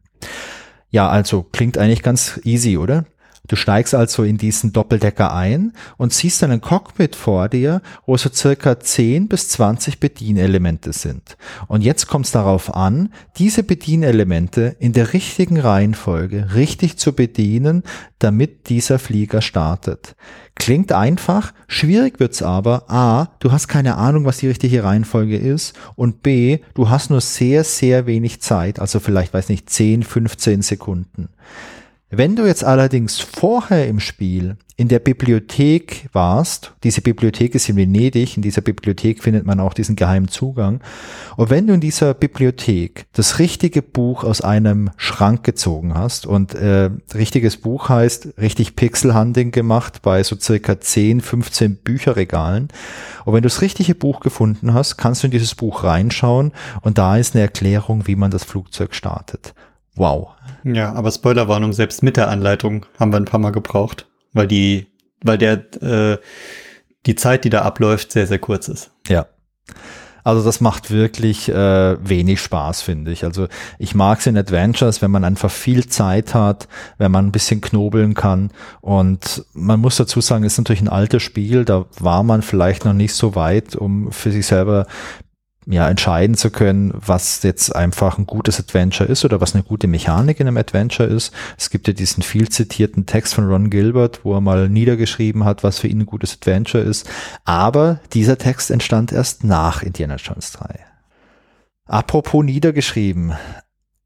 Ja, also klingt eigentlich ganz easy, oder? Du steigst also in diesen Doppeldecker ein und siehst dann ein Cockpit vor dir, wo so circa 10 bis 20 Bedienelemente sind. Und jetzt kommt es darauf an, diese Bedienelemente in der richtigen Reihenfolge richtig zu bedienen, damit dieser Flieger startet. Klingt einfach, schwierig wird's aber, a, du hast keine Ahnung, was die richtige Reihenfolge ist und b, du hast nur sehr, sehr wenig Zeit, also vielleicht, weiß nicht, 10, 15 Sekunden. Wenn du jetzt allerdings vorher im Spiel in der Bibliothek warst, diese Bibliothek ist in Venedig, in dieser Bibliothek findet man auch diesen geheimen Zugang, und wenn du in dieser Bibliothek das richtige Buch aus einem Schrank gezogen hast, und äh, richtiges Buch heißt richtig Pixelhunting gemacht bei so circa 10, 15 Bücherregalen, und wenn du das richtige Buch gefunden hast, kannst du in dieses Buch reinschauen, und da ist eine Erklärung, wie man das Flugzeug startet. Wow. Ja, aber Spoilerwarnung, selbst mit der Anleitung haben wir ein paar Mal gebraucht, weil die, weil der, äh, die Zeit, die da abläuft, sehr, sehr kurz ist. Ja. Also das macht wirklich äh, wenig Spaß, finde ich. Also ich mag es in Adventures, wenn man einfach viel Zeit hat, wenn man ein bisschen knobeln kann. Und man muss dazu sagen, es ist natürlich ein altes Spiel, da war man vielleicht noch nicht so weit, um für sich selber ja, entscheiden zu können, was jetzt einfach ein gutes Adventure ist oder was eine gute Mechanik in einem Adventure ist. Es gibt ja diesen viel zitierten Text von Ron Gilbert, wo er mal niedergeschrieben hat, was für ihn ein gutes Adventure ist. Aber dieser Text entstand erst nach Indiana Jones 3. Apropos niedergeschrieben.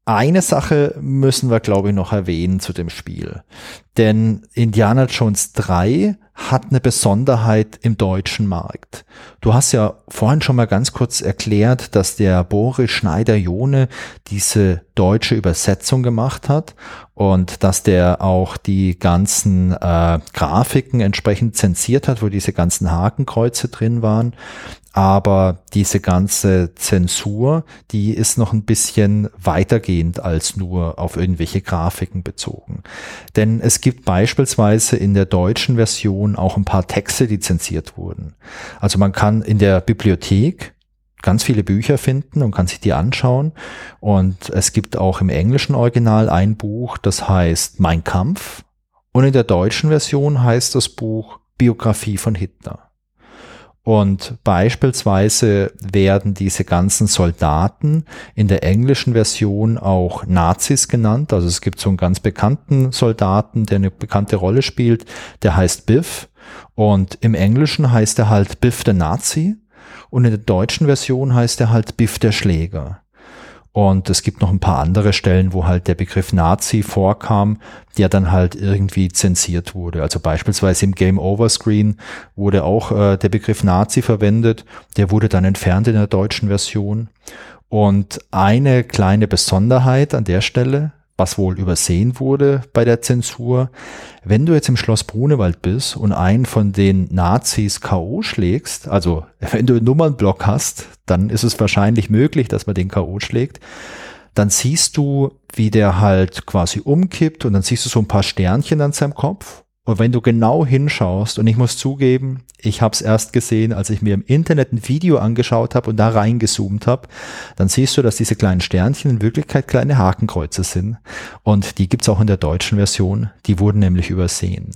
Eine Sache müssen wir, glaube ich, noch erwähnen zu dem Spiel. Denn Indiana Jones 3 hat eine Besonderheit im deutschen Markt. Du hast ja vorhin schon mal ganz kurz erklärt, dass der Boris Schneider-Jone diese deutsche Übersetzung gemacht hat und dass der auch die ganzen äh, Grafiken entsprechend zensiert hat, wo diese ganzen Hakenkreuze drin waren. Aber diese ganze Zensur, die ist noch ein bisschen weitergehend als nur auf irgendwelche Grafiken bezogen. Denn es gibt beispielsweise in der deutschen Version auch ein paar Texte, die wurden. Also man kann in der Bibliothek ganz viele Bücher finden und kann sich die anschauen. Und es gibt auch im englischen Original ein Buch, das heißt Mein Kampf. Und in der deutschen Version heißt das Buch Biografie von Hitler. Und beispielsweise werden diese ganzen Soldaten in der englischen Version auch Nazis genannt. Also es gibt so einen ganz bekannten Soldaten, der eine bekannte Rolle spielt, der heißt Biff. Und im Englischen heißt er halt Biff der Nazi. Und in der deutschen Version heißt er halt Biff der Schläger. Und es gibt noch ein paar andere Stellen, wo halt der Begriff Nazi vorkam, der dann halt irgendwie zensiert wurde. Also beispielsweise im Game Over Screen wurde auch äh, der Begriff Nazi verwendet. Der wurde dann entfernt in der deutschen Version. Und eine kleine Besonderheit an der Stelle, was wohl übersehen wurde bei der Zensur. Wenn du jetzt im Schloss Brunewald bist und einen von den Nazis K.O. schlägst, also wenn du einen Nummernblock hast, dann ist es wahrscheinlich möglich, dass man den K.O. schlägt. Dann siehst du, wie der halt quasi umkippt und dann siehst du so ein paar Sternchen an seinem Kopf und wenn du genau hinschaust, und ich muss zugeben, ich habe es erst gesehen, als ich mir im Internet ein Video angeschaut habe und da reingezoomt habe, dann siehst du, dass diese kleinen Sternchen in Wirklichkeit kleine Hakenkreuze sind. Und die gibt's auch in der deutschen Version, die wurden nämlich übersehen.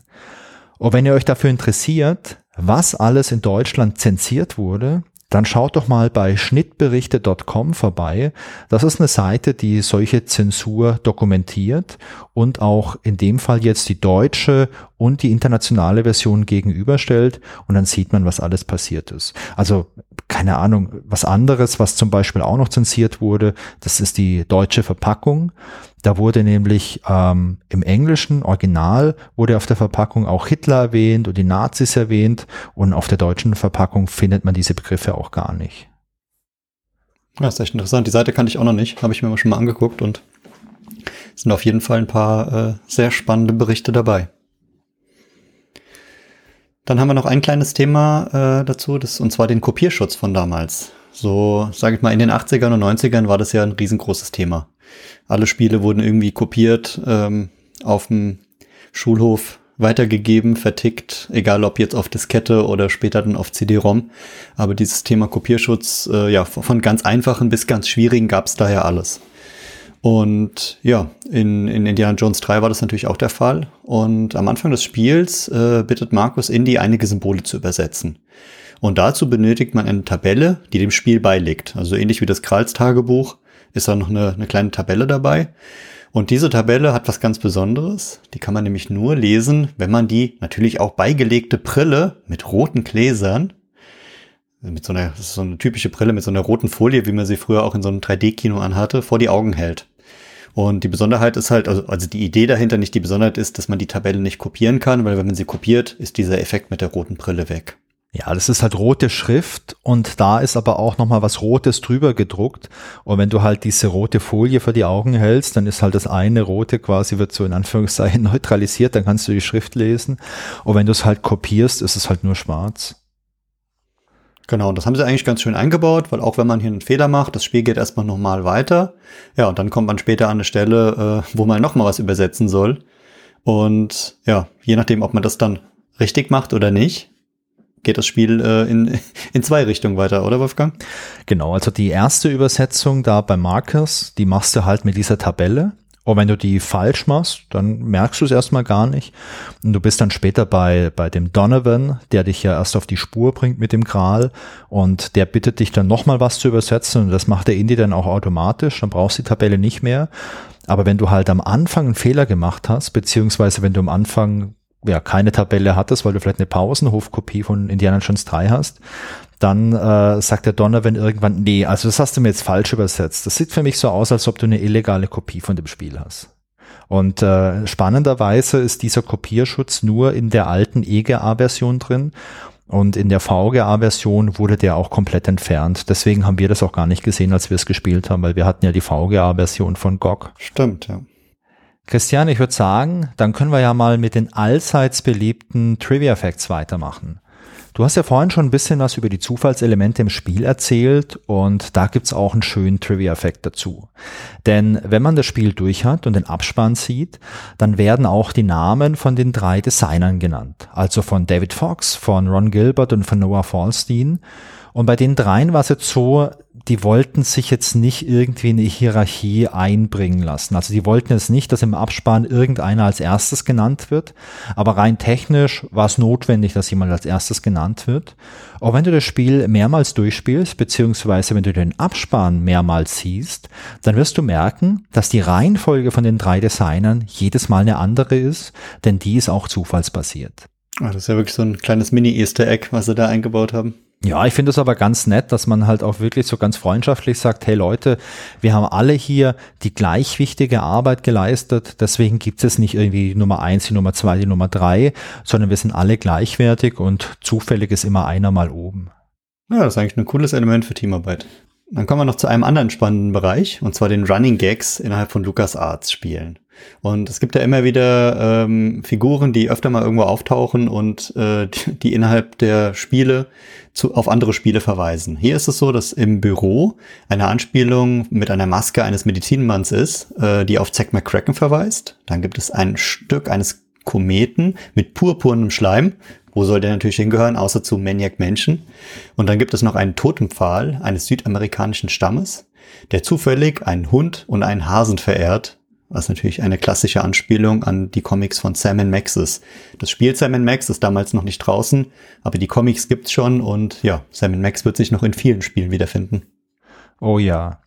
Und wenn ihr euch dafür interessiert, was alles in Deutschland zensiert wurde, dann schaut doch mal bei schnittberichte.com vorbei. Das ist eine Seite, die solche Zensur dokumentiert und auch in dem Fall jetzt die deutsche und die internationale Version gegenüberstellt und dann sieht man, was alles passiert ist. Also keine Ahnung, was anderes, was zum Beispiel auch noch zensiert wurde, das ist die deutsche Verpackung. Da wurde nämlich ähm, im englischen Original wurde auf der Verpackung auch Hitler erwähnt und die Nazis erwähnt und auf der deutschen Verpackung findet man diese Begriffe auch gar nicht. Ja, ist echt interessant. Die Seite kannte ich auch noch nicht, habe ich mir schon mal angeguckt und sind auf jeden Fall ein paar äh, sehr spannende Berichte dabei. Dann haben wir noch ein kleines Thema äh, dazu, das, und zwar den Kopierschutz von damals. So, sage ich mal, in den 80ern und 90ern war das ja ein riesengroßes Thema. Alle Spiele wurden irgendwie kopiert, ähm, auf dem Schulhof weitergegeben, vertickt, egal ob jetzt auf Diskette oder später dann auf CD-ROM. Aber dieses Thema Kopierschutz, äh, ja, von ganz einfachen bis ganz schwierigen gab es daher alles. Und ja, in, in Indiana Jones 3 war das natürlich auch der Fall. Und am Anfang des Spiels äh, bittet Markus Indy einige Symbole zu übersetzen. Und dazu benötigt man eine Tabelle, die dem Spiel beiliegt. Also ähnlich wie das Kralls Tagebuch ist da noch eine, eine kleine Tabelle dabei. Und diese Tabelle hat was ganz Besonderes. Die kann man nämlich nur lesen, wenn man die natürlich auch beigelegte Brille mit roten Gläsern mit so einer, das ist so eine typische Brille mit so einer roten Folie, wie man sie früher auch in so einem 3D-Kino anhatte, vor die Augen hält. Und die Besonderheit ist halt, also, also die Idee dahinter nicht die Besonderheit ist, dass man die Tabelle nicht kopieren kann, weil wenn man sie kopiert, ist dieser Effekt mit der roten Brille weg. Ja, das ist halt rote Schrift und da ist aber auch nochmal was Rotes drüber gedruckt. Und wenn du halt diese rote Folie vor die Augen hältst, dann ist halt das eine rote quasi wird so in Anführungszeichen neutralisiert, dann kannst du die Schrift lesen. Und wenn du es halt kopierst, ist es halt nur schwarz. Genau, und das haben sie eigentlich ganz schön eingebaut, weil auch wenn man hier einen Fehler macht, das Spiel geht erstmal nochmal weiter. Ja, und dann kommt man später an eine Stelle, äh, wo man nochmal was übersetzen soll. Und ja, je nachdem, ob man das dann richtig macht oder nicht, geht das Spiel äh, in, in zwei Richtungen weiter, oder Wolfgang? Genau, also die erste Übersetzung da bei Markers, die machst du halt mit dieser Tabelle. Und wenn du die falsch machst, dann merkst du es erstmal gar nicht. Und du bist dann später bei, bei dem Donovan, der dich ja erst auf die Spur bringt mit dem Gral. Und der bittet dich dann nochmal was zu übersetzen. Und das macht der Indie dann auch automatisch. Dann brauchst du die Tabelle nicht mehr. Aber wenn du halt am Anfang einen Fehler gemacht hast, beziehungsweise wenn du am Anfang ja keine Tabelle hattest, weil du vielleicht eine Pausenhofkopie von Indiana Jones 3 hast, dann äh, sagt der Donovan irgendwann, nee, also das hast du mir jetzt falsch übersetzt. Das sieht für mich so aus, als ob du eine illegale Kopie von dem Spiel hast. Und äh, spannenderweise ist dieser Kopierschutz nur in der alten EGA-Version drin und in der VGA-Version wurde der auch komplett entfernt. Deswegen haben wir das auch gar nicht gesehen, als wir es gespielt haben, weil wir hatten ja die VGA-Version von GOG. Stimmt, ja. Christian, ich würde sagen, dann können wir ja mal mit den allseits beliebten Trivia Facts weitermachen. Du hast ja vorhin schon ein bisschen was über die Zufallselemente im Spiel erzählt und da gibt's auch einen schönen Trivia-Effekt dazu. Denn wenn man das Spiel durch hat und den Abspann sieht, dann werden auch die Namen von den drei Designern genannt. Also von David Fox, von Ron Gilbert und von Noah Falstein. Und bei den dreien war es jetzt so, die wollten sich jetzt nicht irgendwie in die Hierarchie einbringen lassen. Also die wollten jetzt nicht, dass im Abspann irgendeiner als erstes genannt wird, aber rein technisch war es notwendig, dass jemand als erstes genannt wird. Auch wenn du das Spiel mehrmals durchspielst, beziehungsweise wenn du den Abspann mehrmals siehst, dann wirst du merken, dass die Reihenfolge von den drei Designern jedes Mal eine andere ist, denn die ist auch zufallsbasiert. Ah, das ist ja wirklich so ein kleines Mini-Easter Egg, was sie da eingebaut haben. Ja, ich finde es aber ganz nett, dass man halt auch wirklich so ganz freundschaftlich sagt, hey Leute, wir haben alle hier die gleich wichtige Arbeit geleistet, deswegen gibt es nicht irgendwie die Nummer eins, die Nummer zwei, die Nummer drei, sondern wir sind alle gleichwertig und zufällig ist immer einer mal oben. Ja, das ist eigentlich ein cooles Element für Teamarbeit. Dann kommen wir noch zu einem anderen spannenden Bereich, und zwar den Running Gags innerhalb von LucasArts Spielen. Und es gibt ja immer wieder ähm, Figuren, die öfter mal irgendwo auftauchen und äh, die, die innerhalb der Spiele zu, auf andere Spiele verweisen. Hier ist es so, dass im Büro eine Anspielung mit einer Maske eines Medizinmanns ist, äh, die auf Zack McCracken verweist. Dann gibt es ein Stück eines Kometen mit purpurnem Schleim. Wo soll der natürlich hingehören, außer zu Maniac Menschen? Und dann gibt es noch einen Totempfahl eines südamerikanischen Stammes, der zufällig einen Hund und einen Hasen verehrt, was natürlich eine klassische Anspielung an die Comics von Sam Max ist. Das Spiel Sam Max ist damals noch nicht draußen, aber die Comics gibt's schon und ja, Sam Max wird sich noch in vielen Spielen wiederfinden. Oh ja.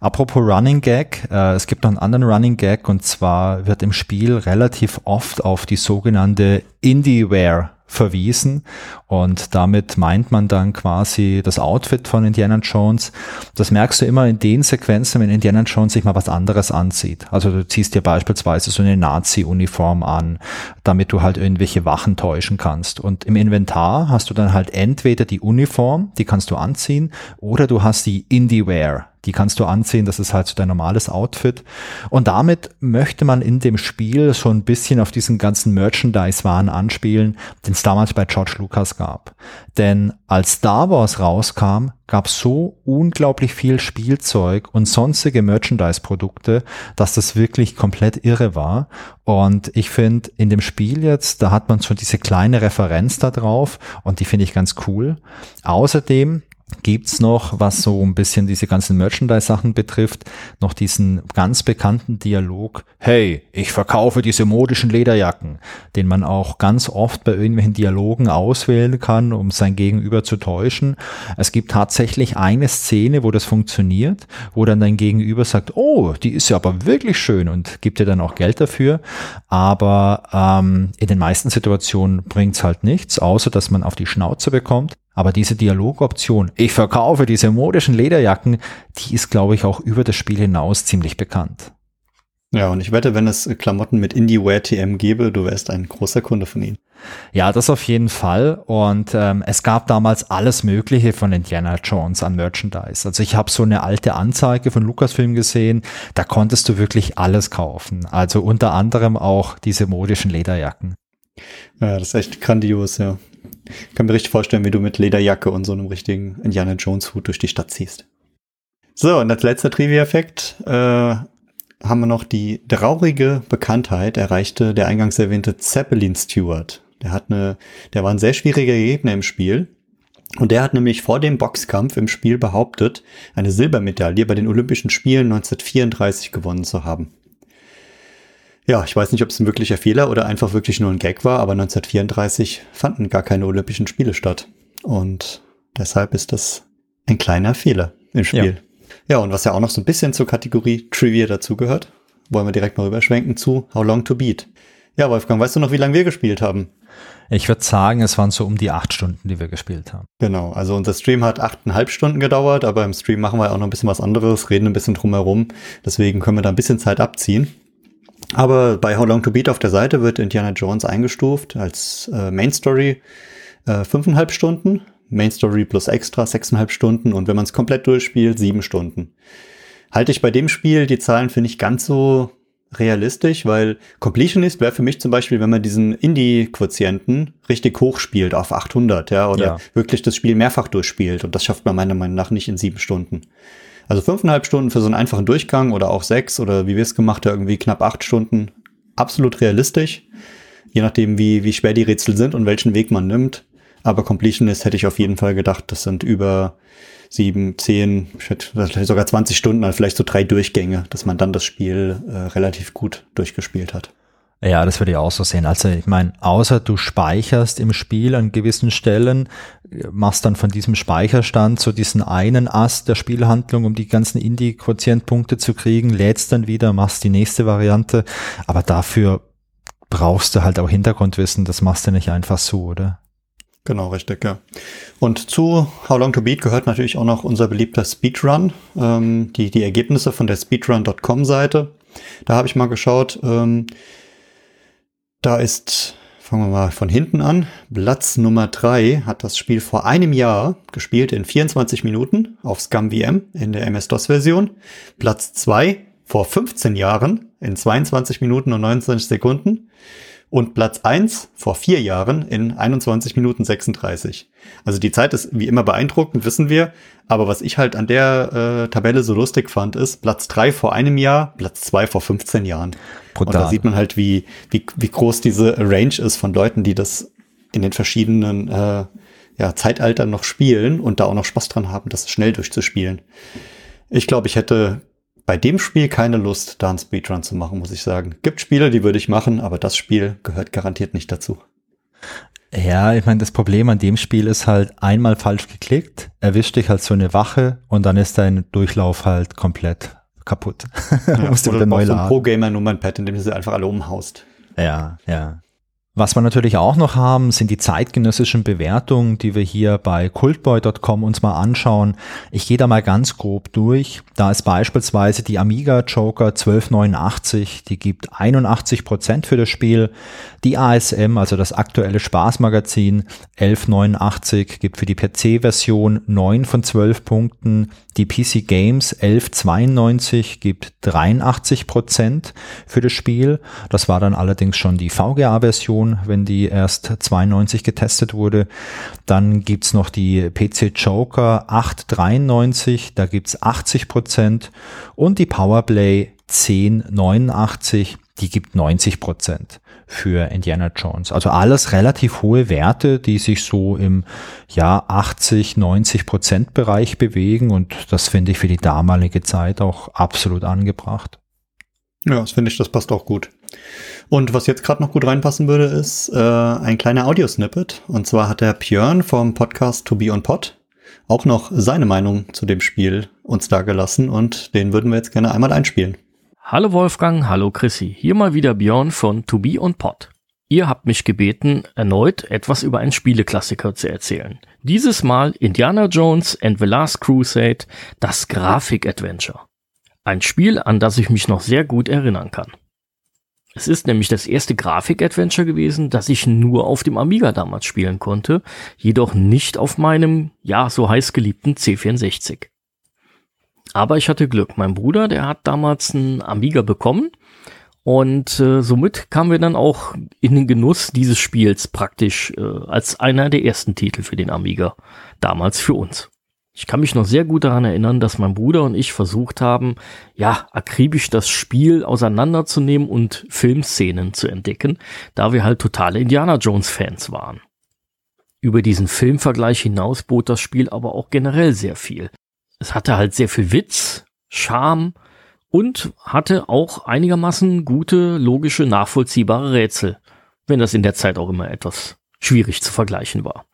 Apropos Running Gag, äh, es gibt noch einen anderen Running Gag und zwar wird im Spiel relativ oft auf die sogenannte Indieware verwiesen und damit meint man dann quasi das Outfit von Indiana Jones. Das merkst du immer in den Sequenzen, wenn Indiana Jones sich mal was anderes anzieht. Also du ziehst dir beispielsweise so eine Nazi-Uniform an, damit du halt irgendwelche Wachen täuschen kannst. Und im Inventar hast du dann halt entweder die Uniform, die kannst du anziehen, oder du hast die Indie-Wear. Die kannst du anziehen, das ist halt so dein normales Outfit. Und damit möchte man in dem Spiel so ein bisschen auf diesen ganzen Merchandise-Wahn anspielen, den es damals bei George Lucas gab. Denn als Star Wars rauskam, gab so unglaublich viel Spielzeug und sonstige Merchandise-Produkte, dass das wirklich komplett irre war. Und ich finde, in dem Spiel jetzt, da hat man so diese kleine Referenz da drauf und die finde ich ganz cool. Außerdem gibt's noch, was so ein bisschen diese ganzen Merchandise-Sachen betrifft, noch diesen ganz bekannten Dialog, hey, ich verkaufe diese modischen Lederjacken, den man auch ganz oft bei irgendwelchen Dialogen auswählen kann, um sein Gegenüber zu täuschen. Es gibt tatsächlich eine Szene, wo das funktioniert, wo dann dein Gegenüber sagt, oh, die ist ja aber wirklich schön und gibt dir dann auch Geld dafür. Aber ähm, in den meisten Situationen bringt's halt nichts, außer dass man auf die Schnauze bekommt. Aber diese Dialogoption, ich verkaufe diese modischen Lederjacken, die ist, glaube ich, auch über das Spiel hinaus ziemlich bekannt. Ja, und ich wette, wenn es Klamotten mit Indie-Wear TM gäbe, du wärst ein großer Kunde von ihnen. Ja, das auf jeden Fall. Und ähm, es gab damals alles Mögliche von Indiana Jones an Merchandise. Also ich habe so eine alte Anzeige von Lucasfilm gesehen, da konntest du wirklich alles kaufen. Also unter anderem auch diese modischen Lederjacken. Ja, das ist echt grandios, ja. Ich kann mir richtig vorstellen, wie du mit Lederjacke und so einem richtigen Indiana Jones Hut durch die Stadt ziehst. So, und als letzter Trivia-Effekt äh, haben wir noch die traurige Bekanntheit erreichte der eingangs erwähnte Zeppelin Stewart. Der hat eine, der war ein sehr schwieriger Gegner im Spiel. Und der hat nämlich vor dem Boxkampf im Spiel behauptet, eine Silbermedaille bei den Olympischen Spielen 1934 gewonnen zu haben. Ja, ich weiß nicht, ob es ein wirklicher Fehler oder einfach wirklich nur ein Gag war, aber 1934 fanden gar keine Olympischen Spiele statt. Und deshalb ist das ein kleiner Fehler im Spiel. Ja, ja und was ja auch noch so ein bisschen zur Kategorie Trivia dazugehört, wollen wir direkt mal rüberschwenken zu How Long to Beat. Ja, Wolfgang, weißt du noch, wie lange wir gespielt haben? Ich würde sagen, es waren so um die acht Stunden, die wir gespielt haben. Genau, also unser Stream hat achteinhalb Stunden gedauert, aber im Stream machen wir auch noch ein bisschen was anderes, reden ein bisschen drumherum. Deswegen können wir da ein bisschen Zeit abziehen. Aber bei How Long to Beat auf der Seite wird Indiana Jones eingestuft als äh, Main Story äh, fünfeinhalb Stunden, Main Story plus extra sechseinhalb Stunden und wenn man es komplett durchspielt, sieben Stunden. Halte ich bei dem Spiel die Zahlen finde ich ganz so realistisch, weil Completionist wäre für mich zum Beispiel, wenn man diesen Indie-Quotienten richtig hoch spielt auf 800, ja, oder ja. wirklich das Spiel mehrfach durchspielt und das schafft man meiner Meinung nach nicht in sieben Stunden. Also fünfeinhalb Stunden für so einen einfachen Durchgang oder auch sechs oder wie wir es gemacht haben, irgendwie knapp acht Stunden. Absolut realistisch. Je nachdem, wie, wie schwer die Rätsel sind und welchen Weg man nimmt. Aber Completionist hätte ich auf jeden Fall gedacht, das sind über sieben, zehn, vielleicht sogar 20 Stunden, also vielleicht so drei Durchgänge, dass man dann das Spiel äh, relativ gut durchgespielt hat. Ja, das würde ich auch so sehen. Also ich meine, außer du speicherst im Spiel an gewissen Stellen, machst dann von diesem Speicherstand so diesen einen Ast der Spielhandlung, um die ganzen Indie-Quotientpunkte zu kriegen, lädst dann wieder, machst die nächste Variante. Aber dafür brauchst du halt auch Hintergrundwissen, das machst du nicht einfach so, oder? Genau, richtig, ja. Und zu How Long to Beat gehört natürlich auch noch unser beliebter Speedrun, ähm, die, die Ergebnisse von der speedrun.com Seite. Da habe ich mal geschaut, ähm, da ist, fangen wir mal von hinten an, Platz Nummer drei hat das Spiel vor einem Jahr gespielt in 24 Minuten auf Scum VM in der MS-DOS-Version. Platz zwei vor 15 Jahren in 22 Minuten und 29 Sekunden. Und Platz eins vor vier Jahren in 21 Minuten 36. Also die Zeit ist wie immer beeindruckend, wissen wir. Aber was ich halt an der äh, Tabelle so lustig fand, ist Platz drei vor einem Jahr, Platz zwei vor 15 Jahren. Brutal. Und da sieht man halt, wie, wie, wie groß diese Range ist von Leuten, die das in den verschiedenen äh, ja, Zeitaltern noch spielen und da auch noch Spaß dran haben, das schnell durchzuspielen. Ich glaube, ich hätte bei dem Spiel keine Lust, da einen Speedrun zu machen, muss ich sagen. Gibt Spiele, die würde ich machen, aber das Spiel gehört garantiert nicht dazu. Ja, ich meine, das Problem an dem Spiel ist halt einmal falsch geklickt, erwischt dich halt so eine Wache und dann ist dein Durchlauf halt komplett kaputt. Ja, musst du wieder neu laden. So ein Pro-Gamer-Nummernpad, in dem du sie einfach alle umhaust. Ja, ja. Was wir natürlich auch noch haben, sind die zeitgenössischen Bewertungen, die wir hier bei cultboy.com uns mal anschauen. Ich gehe da mal ganz grob durch. Da ist beispielsweise die Amiga Joker 1289, die gibt 81 Prozent für das Spiel. Die ASM, also das aktuelle Spaßmagazin 1189, gibt für die PC-Version 9 von 12 Punkten. Die PC Games 1192 gibt 83 Prozent für das Spiel. Das war dann allerdings schon die VGA-Version, wenn die erst 92 getestet wurde. Dann gibt's noch die PC Joker 893, da gibt's 80 Prozent. Und die Powerplay 1089, die gibt 90 Prozent für Indiana Jones. Also alles relativ hohe Werte, die sich so im ja 80, 90 Prozent Bereich bewegen und das finde ich für die damalige Zeit auch absolut angebracht. Ja, das finde ich, das passt auch gut. Und was jetzt gerade noch gut reinpassen würde, ist äh, ein kleiner Audiosnippet. Und zwar hat der Björn vom Podcast To Be On Pod auch noch seine Meinung zu dem Spiel uns dargelassen und den würden wir jetzt gerne einmal einspielen. Hallo Wolfgang, hallo Chrissy. Hier mal wieder Björn von To Be On Pod. Ihr habt mich gebeten, erneut etwas über einen Spieleklassiker zu erzählen. Dieses Mal Indiana Jones and the Last Crusade, das Grafik-Adventure. Ein Spiel, an das ich mich noch sehr gut erinnern kann. Es ist nämlich das erste Grafik-Adventure gewesen, das ich nur auf dem Amiga damals spielen konnte, jedoch nicht auf meinem, ja, so heiß geliebten C64. Aber ich hatte Glück. Mein Bruder, der hat damals einen Amiga bekommen und äh, somit kamen wir dann auch in den Genuss dieses Spiels praktisch äh, als einer der ersten Titel für den Amiga damals für uns. Ich kann mich noch sehr gut daran erinnern, dass mein Bruder und ich versucht haben, ja, akribisch das Spiel auseinanderzunehmen und Filmszenen zu entdecken, da wir halt totale Indiana Jones Fans waren. Über diesen Filmvergleich hinaus bot das Spiel aber auch generell sehr viel. Es hatte halt sehr viel Witz, Charme und hatte auch einigermaßen gute, logische, nachvollziehbare Rätsel, wenn das in der Zeit auch immer etwas schwierig zu vergleichen war.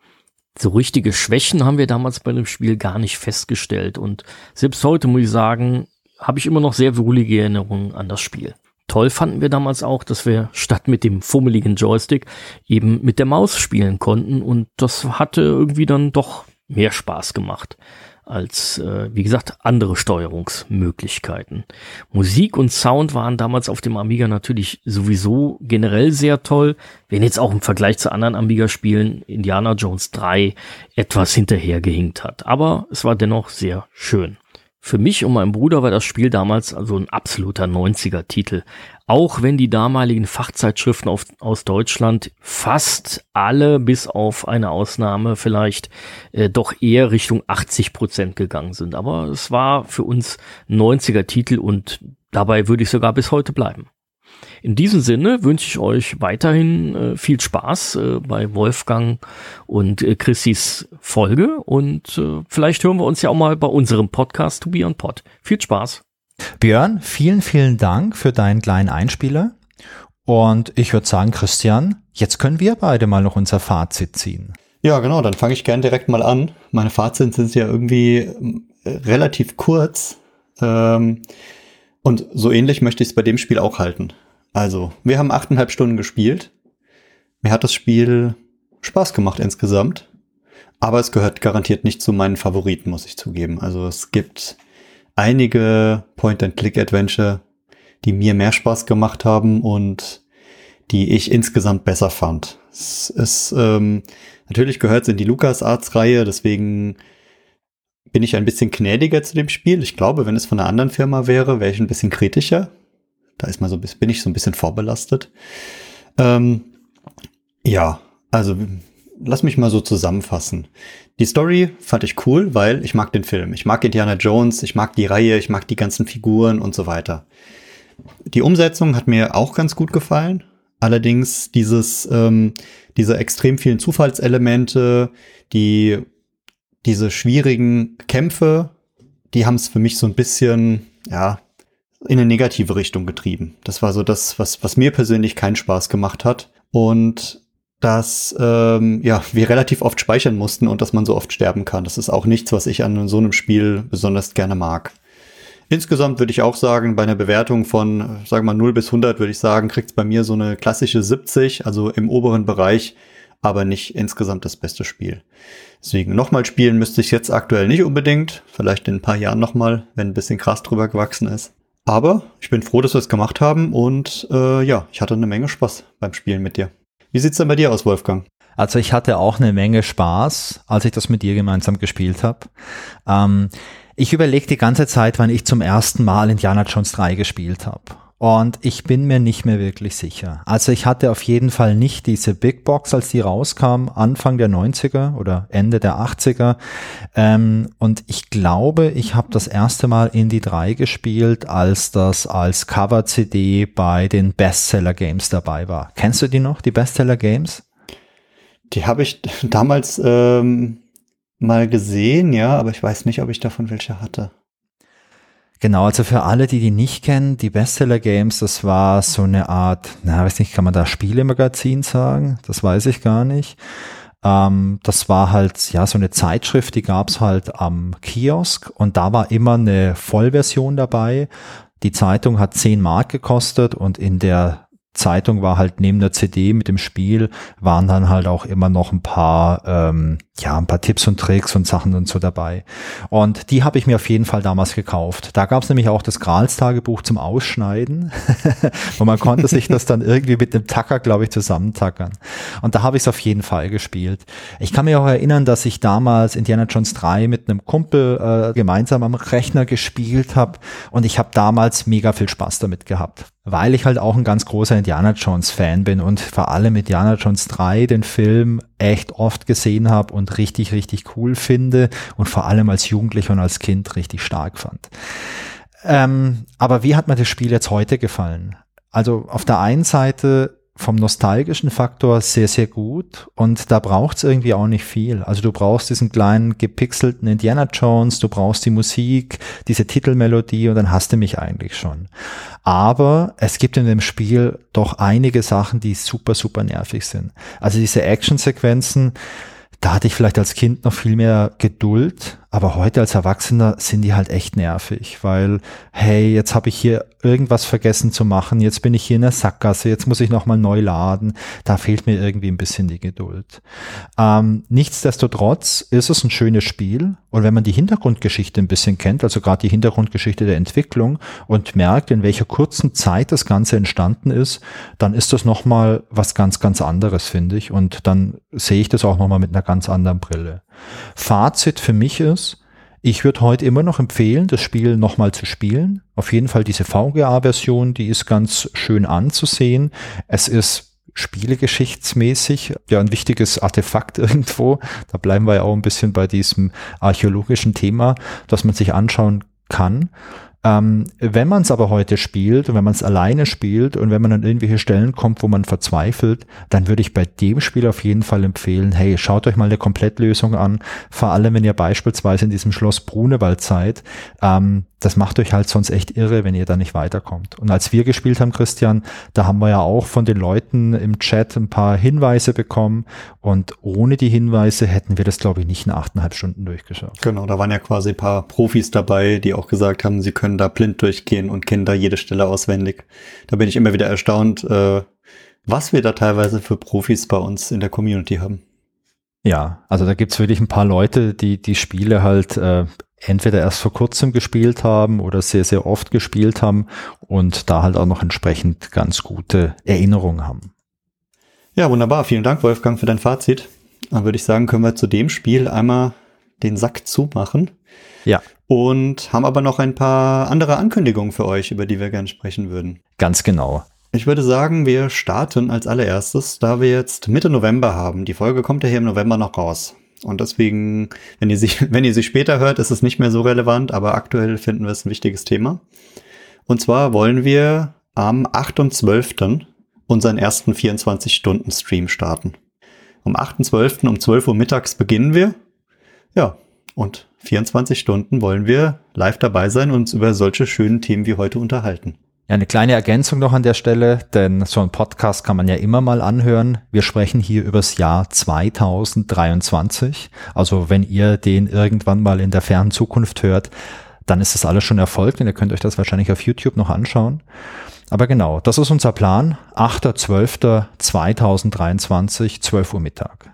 So richtige Schwächen haben wir damals bei dem Spiel gar nicht festgestellt. Und selbst heute muss ich sagen, habe ich immer noch sehr wohlige Erinnerungen an das Spiel. Toll fanden wir damals auch, dass wir statt mit dem fummeligen Joystick eben mit der Maus spielen konnten. Und das hatte irgendwie dann doch mehr Spaß gemacht als, äh, wie gesagt, andere Steuerungsmöglichkeiten. Musik und Sound waren damals auf dem Amiga natürlich sowieso generell sehr toll, wenn jetzt auch im Vergleich zu anderen Amiga-Spielen Indiana Jones 3 etwas hinterhergehinkt hat. Aber es war dennoch sehr schön. Für mich und meinen Bruder war das Spiel damals also ein absoluter 90er-Titel. Auch wenn die damaligen Fachzeitschriften auf, aus Deutschland fast alle, bis auf eine Ausnahme vielleicht, äh, doch eher Richtung 80 Prozent gegangen sind. Aber es war für uns 90er-Titel und dabei würde ich sogar bis heute bleiben. In diesem Sinne wünsche ich euch weiterhin äh, viel Spaß äh, bei Wolfgang und äh, Chrissys Folge und äh, vielleicht hören wir uns ja auch mal bei unserem Podcast To Be On Pod. Viel Spaß. Björn, vielen, vielen Dank für deinen kleinen Einspieler. Und ich würde sagen, Christian, jetzt können wir beide mal noch unser Fazit ziehen. Ja, genau, dann fange ich gern direkt mal an. Meine Fazit sind ja irgendwie äh, relativ kurz. Ähm, und so ähnlich möchte ich es bei dem Spiel auch halten. Also, wir haben achteinhalb Stunden gespielt. Mir hat das Spiel Spaß gemacht insgesamt. Aber es gehört garantiert nicht zu meinen Favoriten, muss ich zugeben. Also es gibt einige Point-and-Click-Adventure, die mir mehr Spaß gemacht haben und die ich insgesamt besser fand. Es ist, ähm, natürlich gehört es in die LucasArts-Reihe, deswegen bin ich ein bisschen gnädiger zu dem Spiel. Ich glaube, wenn es von einer anderen Firma wäre, wäre ich ein bisschen kritischer. Da ist mal so, bin ich so ein bisschen vorbelastet. Ähm, ja, also lass mich mal so zusammenfassen. Die Story fand ich cool, weil ich mag den Film. Ich mag Indiana Jones, ich mag die Reihe, ich mag die ganzen Figuren und so weiter. Die Umsetzung hat mir auch ganz gut gefallen. Allerdings dieses, ähm, diese extrem vielen Zufallselemente, die, diese schwierigen Kämpfe, die haben es für mich so ein bisschen, ja, in eine negative Richtung getrieben. Das war so das, was, was mir persönlich keinen Spaß gemacht hat. Und dass ähm, ja, wir relativ oft speichern mussten und dass man so oft sterben kann. Das ist auch nichts, was ich an so einem Spiel besonders gerne mag. Insgesamt würde ich auch sagen, bei einer Bewertung von, sagen wir mal 0 bis 100 würde ich sagen, kriegt es bei mir so eine klassische 70, also im oberen Bereich, aber nicht insgesamt das beste Spiel. Deswegen nochmal spielen müsste ich jetzt aktuell nicht unbedingt, vielleicht in ein paar Jahren nochmal, wenn ein bisschen krass drüber gewachsen ist. Aber ich bin froh, dass wir es gemacht haben und äh, ja, ich hatte eine Menge Spaß beim Spielen mit dir. Wie sieht's denn bei dir aus, Wolfgang? Also ich hatte auch eine Menge Spaß, als ich das mit dir gemeinsam gespielt habe. Ähm, ich überlege die ganze Zeit, wann ich zum ersten Mal Indiana Jones 3 gespielt habe. Und ich bin mir nicht mehr wirklich sicher. Also ich hatte auf jeden Fall nicht diese Big Box, als die rauskam, Anfang der 90er oder Ende der 80er. Ähm, und ich glaube, ich habe das erste Mal Indie 3 gespielt, als das als Cover-CD bei den Bestseller Games dabei war. Kennst du die noch, die Bestseller Games? Die habe ich damals ähm, mal gesehen, ja, aber ich weiß nicht, ob ich davon welche hatte. Genau, also für alle, die die nicht kennen, die Bestseller Games, das war so eine Art, na, weiß nicht, kann man da Spielemagazin sagen? Das weiß ich gar nicht. Ähm, das war halt, ja, so eine Zeitschrift, die gab's halt am Kiosk und da war immer eine Vollversion dabei. Die Zeitung hat 10 Mark gekostet und in der Zeitung war halt neben der CD mit dem Spiel waren dann halt auch immer noch ein paar ähm, ja ein paar Tipps und Tricks und Sachen und so dabei. Und die habe ich mir auf jeden Fall damals gekauft. Da gab es nämlich auch das Grals Tagebuch zum Ausschneiden. Und man konnte sich das dann irgendwie mit dem Tacker glaube ich zusammentackern. Und da habe ich es auf jeden Fall gespielt. Ich kann mich auch erinnern, dass ich damals Indiana Jones 3 mit einem Kumpel äh, gemeinsam am Rechner gespielt habe und ich habe damals mega viel Spaß damit gehabt. Weil ich halt auch ein ganz großer Indiana Jones Fan bin und vor allem Indiana Jones 3 den Film echt oft gesehen habe und richtig, richtig cool finde und vor allem als Jugendlicher und als Kind richtig stark fand. Ähm, aber wie hat mir das Spiel jetzt heute gefallen? Also auf der einen Seite vom nostalgischen Faktor sehr, sehr gut und da braucht es irgendwie auch nicht viel. Also du brauchst diesen kleinen gepixelten Indiana Jones, du brauchst die Musik, diese Titelmelodie und dann hast du mich eigentlich schon. Aber es gibt in dem Spiel doch einige Sachen, die super, super nervig sind. Also diese Actionsequenzen, da hatte ich vielleicht als Kind noch viel mehr Geduld, aber heute als Erwachsener sind die halt echt nervig, weil, hey, jetzt habe ich hier irgendwas vergessen zu machen, jetzt bin ich hier in der Sackgasse, jetzt muss ich nochmal neu laden. Da fehlt mir irgendwie ein bisschen die Geduld. Ähm, nichtsdestotrotz ist es ein schönes Spiel und wenn man die Hintergrundgeschichte ein bisschen kennt, also gerade die Hintergrundgeschichte der Entwicklung und merkt, in welcher kurzen Zeit das Ganze entstanden ist, dann ist das nochmal was ganz, ganz anderes, finde ich. Und dann sehe ich das auch nochmal mit einer ganz anderen Brille. Fazit für mich ist, ich würde heute immer noch empfehlen, das Spiel nochmal zu spielen. Auf jeden Fall diese VGA-Version, die ist ganz schön anzusehen. Es ist spielegeschichtsmäßig ja ein wichtiges Artefakt irgendwo. Da bleiben wir ja auch ein bisschen bei diesem archäologischen Thema, das man sich anschauen kann. Ähm, wenn man es aber heute spielt und wenn man es alleine spielt und wenn man an irgendwelche Stellen kommt, wo man verzweifelt, dann würde ich bei dem Spiel auf jeden Fall empfehlen, hey, schaut euch mal eine Komplettlösung an, vor allem wenn ihr beispielsweise in diesem Schloss Brunewald seid. Ähm, das macht euch halt sonst echt irre, wenn ihr da nicht weiterkommt. Und als wir gespielt haben, Christian, da haben wir ja auch von den Leuten im Chat ein paar Hinweise bekommen und ohne die Hinweise hätten wir das, glaube ich, nicht in achteinhalb Stunden durchgeschaut. Genau, da waren ja quasi ein paar Profis dabei, die auch gesagt haben, sie können da blind durchgehen und kennen da jede Stelle auswendig. Da bin ich immer wieder erstaunt, äh, was wir da teilweise für Profis bei uns in der Community haben. Ja, also da gibt's wirklich ein paar Leute, die die Spiele halt äh, entweder erst vor kurzem gespielt haben oder sehr, sehr oft gespielt haben und da halt auch noch entsprechend ganz gute Erinnerungen haben. Ja, wunderbar. Vielen Dank, Wolfgang, für dein Fazit. Dann würde ich sagen, können wir zu dem Spiel einmal den Sack zumachen. Ja. Und haben aber noch ein paar andere Ankündigungen für euch, über die wir gerne sprechen würden. Ganz genau. Ich würde sagen, wir starten als allererstes, da wir jetzt Mitte November haben. Die Folge kommt ja hier im November noch raus. Und deswegen, wenn ihr, sie, wenn ihr sie später hört, ist es nicht mehr so relevant, aber aktuell finden wir es ein wichtiges Thema. Und zwar wollen wir am 8.12. unseren ersten 24-Stunden-Stream starten. Am 8.12. um 12 Uhr mittags beginnen wir. Ja, und 24 Stunden wollen wir live dabei sein und uns über solche schönen Themen wie heute unterhalten. Ja, eine kleine Ergänzung noch an der Stelle, denn so ein Podcast kann man ja immer mal anhören. Wir sprechen hier übers Jahr 2023. Also wenn ihr den irgendwann mal in der fernen Zukunft hört, dann ist das alles schon erfolgt und ihr könnt euch das wahrscheinlich auf YouTube noch anschauen. Aber genau, das ist unser Plan. 8.12.2023, 12 Uhr Mittag.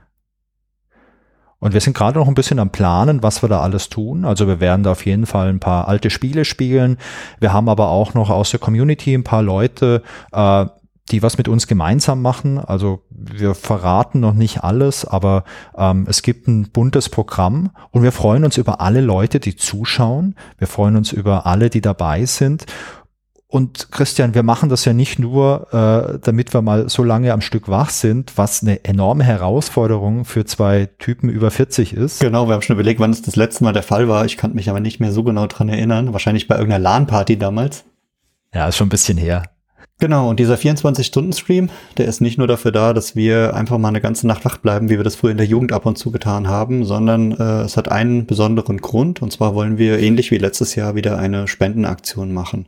Und wir sind gerade noch ein bisschen am Planen, was wir da alles tun. Also wir werden da auf jeden Fall ein paar alte Spiele spielen. Wir haben aber auch noch aus der Community ein paar Leute, äh, die was mit uns gemeinsam machen. Also wir verraten noch nicht alles, aber ähm, es gibt ein buntes Programm und wir freuen uns über alle Leute, die zuschauen. Wir freuen uns über alle, die dabei sind. Und Christian, wir machen das ja nicht nur, äh, damit wir mal so lange am Stück wach sind, was eine enorme Herausforderung für zwei Typen über 40 ist. Genau, wir haben schon überlegt, wann es das letzte Mal der Fall war. Ich kann mich aber nicht mehr so genau dran erinnern. Wahrscheinlich bei irgendeiner LAN-Party damals. Ja, ist schon ein bisschen her. Genau, und dieser 24-Stunden-Stream, der ist nicht nur dafür da, dass wir einfach mal eine ganze Nacht wach bleiben, wie wir das früher in der Jugend ab und zu getan haben, sondern äh, es hat einen besonderen Grund, und zwar wollen wir ähnlich wie letztes Jahr wieder eine Spendenaktion machen.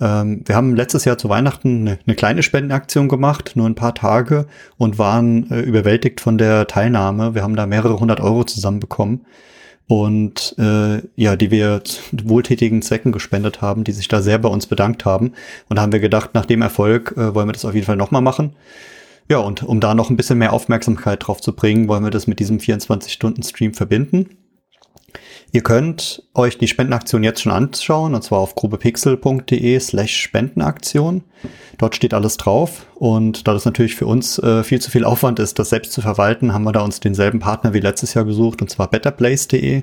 Ähm, wir haben letztes Jahr zu Weihnachten eine, eine, kleine Spendenaktion gemacht, nur ein paar Tage, und waren äh, überwältigt von der Teilnahme. Wir haben da mehrere hundert Euro zusammenbekommen und äh, ja, die wir wohltätigen Zwecken gespendet haben, die sich da sehr bei uns bedankt haben. Und da haben wir gedacht, nach dem Erfolg äh, wollen wir das auf jeden Fall nochmal machen. Ja, und um da noch ein bisschen mehr Aufmerksamkeit drauf zu bringen, wollen wir das mit diesem 24-Stunden-Stream verbinden. Ihr könnt euch die Spendenaktion jetzt schon anschauen, und zwar auf grobepixel.de slash Spendenaktion. Dort steht alles drauf. Und da das natürlich für uns äh, viel zu viel Aufwand ist, das selbst zu verwalten, haben wir da uns denselben Partner wie letztes Jahr gesucht, und zwar betterplace.de.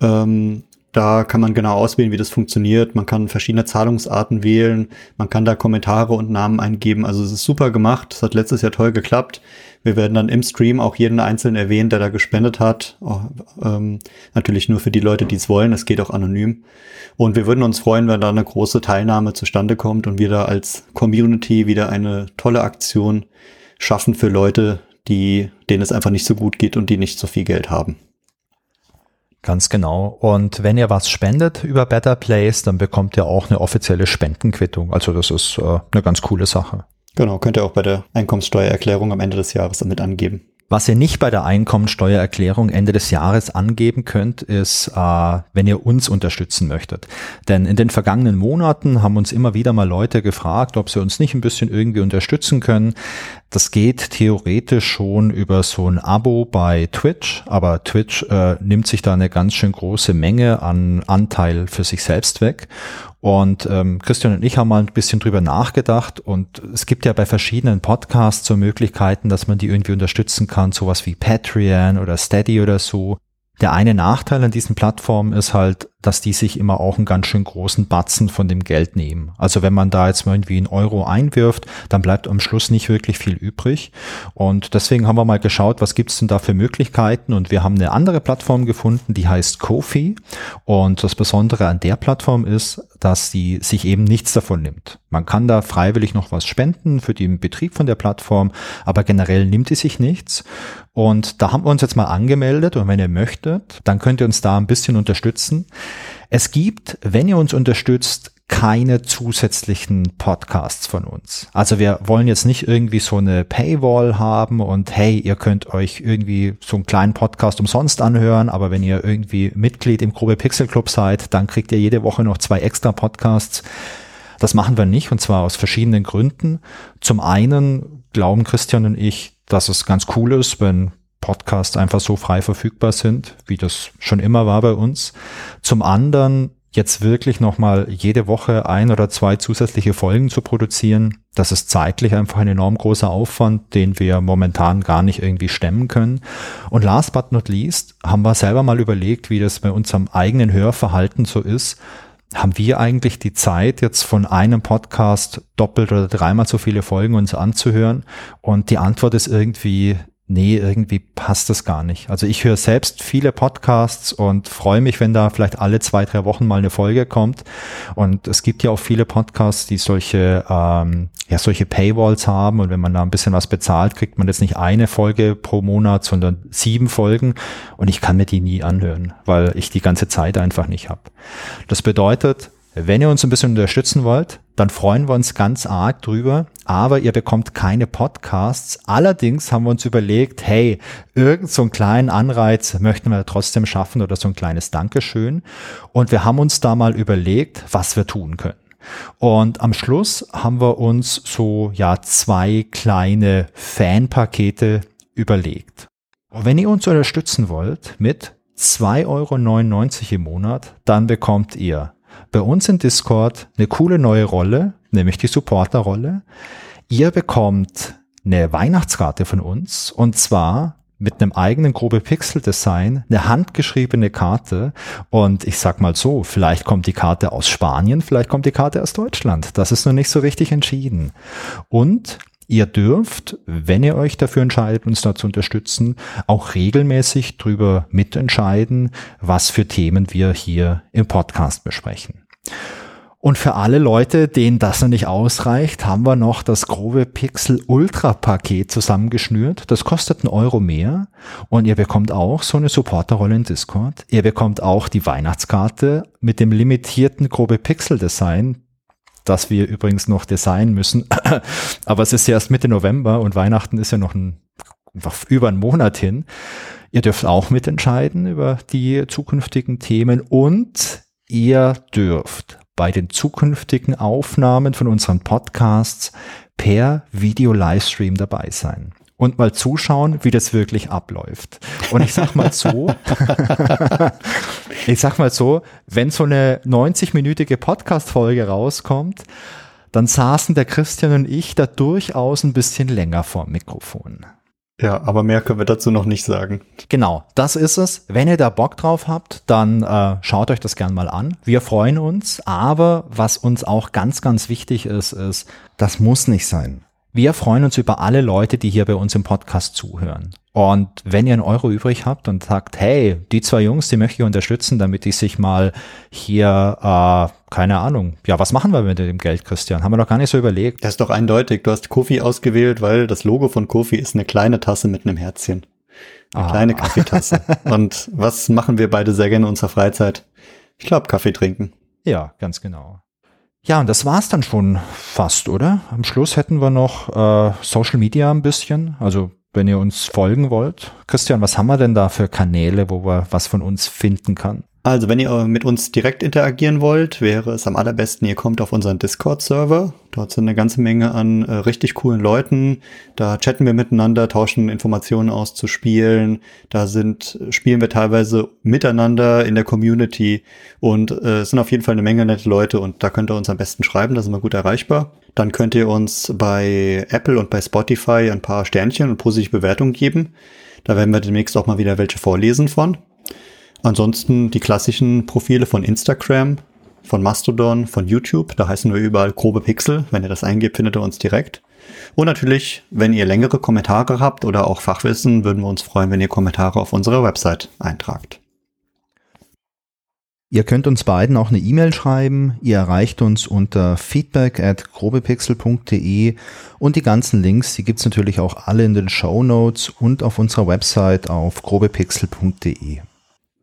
Ähm, da kann man genau auswählen, wie das funktioniert. Man kann verschiedene Zahlungsarten wählen. Man kann da Kommentare und Namen eingeben. Also es ist super gemacht. Es hat letztes Jahr toll geklappt. Wir werden dann im Stream auch jeden einzelnen erwähnen, der da gespendet hat. Oh, ähm, natürlich nur für die Leute, die es wollen. Es geht auch anonym. Und wir würden uns freuen, wenn da eine große Teilnahme zustande kommt und wir da als Community wieder eine tolle Aktion schaffen für Leute, die, denen es einfach nicht so gut geht und die nicht so viel Geld haben. Ganz genau. Und wenn ihr was spendet über Better Place, dann bekommt ihr auch eine offizielle Spendenquittung. Also das ist äh, eine ganz coole Sache. Genau, könnt ihr auch bei der Einkommenssteuererklärung am Ende des Jahres damit angeben. Was ihr nicht bei der Einkommensteuererklärung Ende des Jahres angeben könnt, ist, äh, wenn ihr uns unterstützen möchtet. Denn in den vergangenen Monaten haben uns immer wieder mal Leute gefragt, ob sie uns nicht ein bisschen irgendwie unterstützen können. Das geht theoretisch schon über so ein Abo bei Twitch, aber Twitch äh, nimmt sich da eine ganz schön große Menge an Anteil für sich selbst weg. Und ähm, Christian und ich haben mal ein bisschen drüber nachgedacht und es gibt ja bei verschiedenen Podcasts so Möglichkeiten, dass man die irgendwie unterstützen kann, sowas wie Patreon oder Steady oder so. Der eine Nachteil an diesen Plattformen ist halt, dass die sich immer auch einen ganz schön großen Batzen von dem Geld nehmen. Also wenn man da jetzt mal irgendwie einen Euro einwirft, dann bleibt am Schluss nicht wirklich viel übrig. Und deswegen haben wir mal geschaut, was gibt's denn da für Möglichkeiten? Und wir haben eine andere Plattform gefunden, die heißt Kofi. Und das Besondere an der Plattform ist, dass sie sich eben nichts davon nimmt. Man kann da freiwillig noch was spenden für den Betrieb von der Plattform, aber generell nimmt die sich nichts. Und da haben wir uns jetzt mal angemeldet und wenn ihr möchtet, dann könnt ihr uns da ein bisschen unterstützen. Es gibt, wenn ihr uns unterstützt, keine zusätzlichen Podcasts von uns. Also wir wollen jetzt nicht irgendwie so eine Paywall haben und hey, ihr könnt euch irgendwie so einen kleinen Podcast umsonst anhören, aber wenn ihr irgendwie Mitglied im Grobe Pixel Club seid, dann kriegt ihr jede Woche noch zwei extra Podcasts. Das machen wir nicht und zwar aus verschiedenen Gründen. Zum einen glauben Christian und ich, dass es ganz cool ist, wenn Podcasts einfach so frei verfügbar sind, wie das schon immer war bei uns. Zum anderen jetzt wirklich nochmal jede Woche ein oder zwei zusätzliche Folgen zu produzieren, das ist zeitlich einfach ein enorm großer Aufwand, den wir momentan gar nicht irgendwie stemmen können. Und last but not least haben wir selber mal überlegt, wie das bei unserem eigenen Hörverhalten so ist haben wir eigentlich die Zeit, jetzt von einem Podcast doppelt oder dreimal so viele Folgen uns anzuhören? Und die Antwort ist irgendwie, nee, irgendwie passt das gar nicht. Also ich höre selbst viele Podcasts und freue mich, wenn da vielleicht alle zwei, drei Wochen mal eine Folge kommt. Und es gibt ja auch viele Podcasts, die solche, ähm, ja, solche Paywalls haben. Und wenn man da ein bisschen was bezahlt, kriegt man jetzt nicht eine Folge pro Monat, sondern sieben Folgen. Und ich kann mir die nie anhören, weil ich die ganze Zeit einfach nicht habe. Das bedeutet, Wenn ihr uns ein bisschen unterstützen wollt, dann freuen wir uns ganz arg drüber, aber ihr bekommt keine Podcasts. Allerdings haben wir uns überlegt, hey, irgend so einen kleinen Anreiz möchten wir trotzdem schaffen oder so ein kleines Dankeschön. Und wir haben uns da mal überlegt, was wir tun können. Und am Schluss haben wir uns so, ja, zwei kleine Fanpakete überlegt. Und wenn ihr uns unterstützen wollt mit 2,99 Euro im Monat, dann bekommt ihr bei uns in Discord eine coole neue Rolle, nämlich die Supporter-Rolle. Ihr bekommt eine Weihnachtskarte von uns und zwar mit einem eigenen grobe Pixel-Design, eine handgeschriebene Karte und ich sag mal so, vielleicht kommt die Karte aus Spanien, vielleicht kommt die Karte aus Deutschland. Das ist noch nicht so richtig entschieden. Und Ihr dürft, wenn ihr euch dafür entscheidet, uns da zu unterstützen, auch regelmäßig drüber mitentscheiden, was für Themen wir hier im Podcast besprechen. Und für alle Leute, denen das noch nicht ausreicht, haben wir noch das grobe Pixel Ultra Paket zusammengeschnürt. Das kostet einen Euro mehr und ihr bekommt auch so eine Supporterrolle in Discord. Ihr bekommt auch die Weihnachtskarte mit dem limitierten grobe Pixel Design das wir übrigens noch designen müssen. Aber es ist ja erst Mitte November und Weihnachten ist ja noch ein, über einen Monat hin. Ihr dürft auch mitentscheiden über die zukünftigen Themen und ihr dürft bei den zukünftigen Aufnahmen von unseren Podcasts per Video-Livestream dabei sein und mal zuschauen, wie das wirklich abläuft. Und ich sag mal so, ich sag mal so, wenn so eine 90-minütige Podcast-Folge rauskommt, dann saßen der Christian und ich da durchaus ein bisschen länger vorm Mikrofon. Ja, aber mehr können wir dazu noch nicht sagen. Genau, das ist es. Wenn ihr da Bock drauf habt, dann äh, schaut euch das gern mal an. Wir freuen uns, aber was uns auch ganz, ganz wichtig ist, ist, das muss nicht sein. Wir freuen uns über alle Leute, die hier bei uns im Podcast zuhören. Und wenn ihr einen Euro übrig habt und sagt, hey, die zwei Jungs, die möchte ich unterstützen, damit ich sich mal hier, äh, keine Ahnung, ja, was machen wir mit dem Geld, Christian? Haben wir doch gar nicht so überlegt. Das ist doch eindeutig. Du hast Kofi ausgewählt, weil das Logo von Kofi ist eine kleine Tasse mit einem Herzchen. Eine ah. kleine Kaffeetasse. und was machen wir beide sehr gerne in unserer Freizeit? Ich glaube, Kaffee trinken. Ja, ganz genau. Ja, und das war's dann schon fast, oder? Am Schluss hätten wir noch äh, Social Media ein bisschen. Also wenn ihr uns folgen wollt. Christian, was haben wir denn da für Kanäle, wo wir was von uns finden kann? Also, wenn ihr mit uns direkt interagieren wollt, wäre es am allerbesten, ihr kommt auf unseren Discord-Server. Dort sind eine ganze Menge an äh, richtig coolen Leuten. Da chatten wir miteinander, tauschen Informationen aus zu Spielen. Da sind, spielen wir teilweise miteinander in der Community und äh, es sind auf jeden Fall eine Menge nette Leute und da könnt ihr uns am besten schreiben, da sind wir gut erreichbar. Dann könnt ihr uns bei Apple und bei Spotify ein paar Sternchen und positive Bewertungen geben. Da werden wir demnächst auch mal wieder welche vorlesen von. Ansonsten die klassischen Profile von Instagram, von Mastodon, von YouTube. Da heißen wir überall grobe Pixel. Wenn ihr das eingebt, findet ihr uns direkt. Und natürlich, wenn ihr längere Kommentare habt oder auch Fachwissen, würden wir uns freuen, wenn ihr Kommentare auf unserer Website eintragt. Ihr könnt uns beiden auch eine E-Mail schreiben. Ihr erreicht uns unter feedback at grobepixel.de und die ganzen Links, die gibt's natürlich auch alle in den Show Notes und auf unserer Website auf grobepixel.de.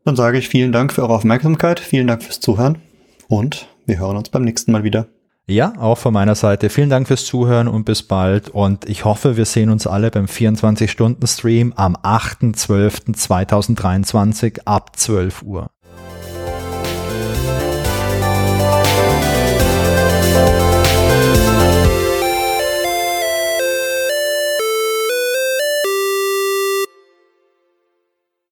Dann sage ich vielen Dank für eure Aufmerksamkeit, vielen Dank fürs Zuhören und wir hören uns beim nächsten Mal wieder. Ja, auch von meiner Seite. Vielen Dank fürs Zuhören und bis bald. Und ich hoffe, wir sehen uns alle beim 24-Stunden-Stream am 8.12.2023 ab 12 Uhr.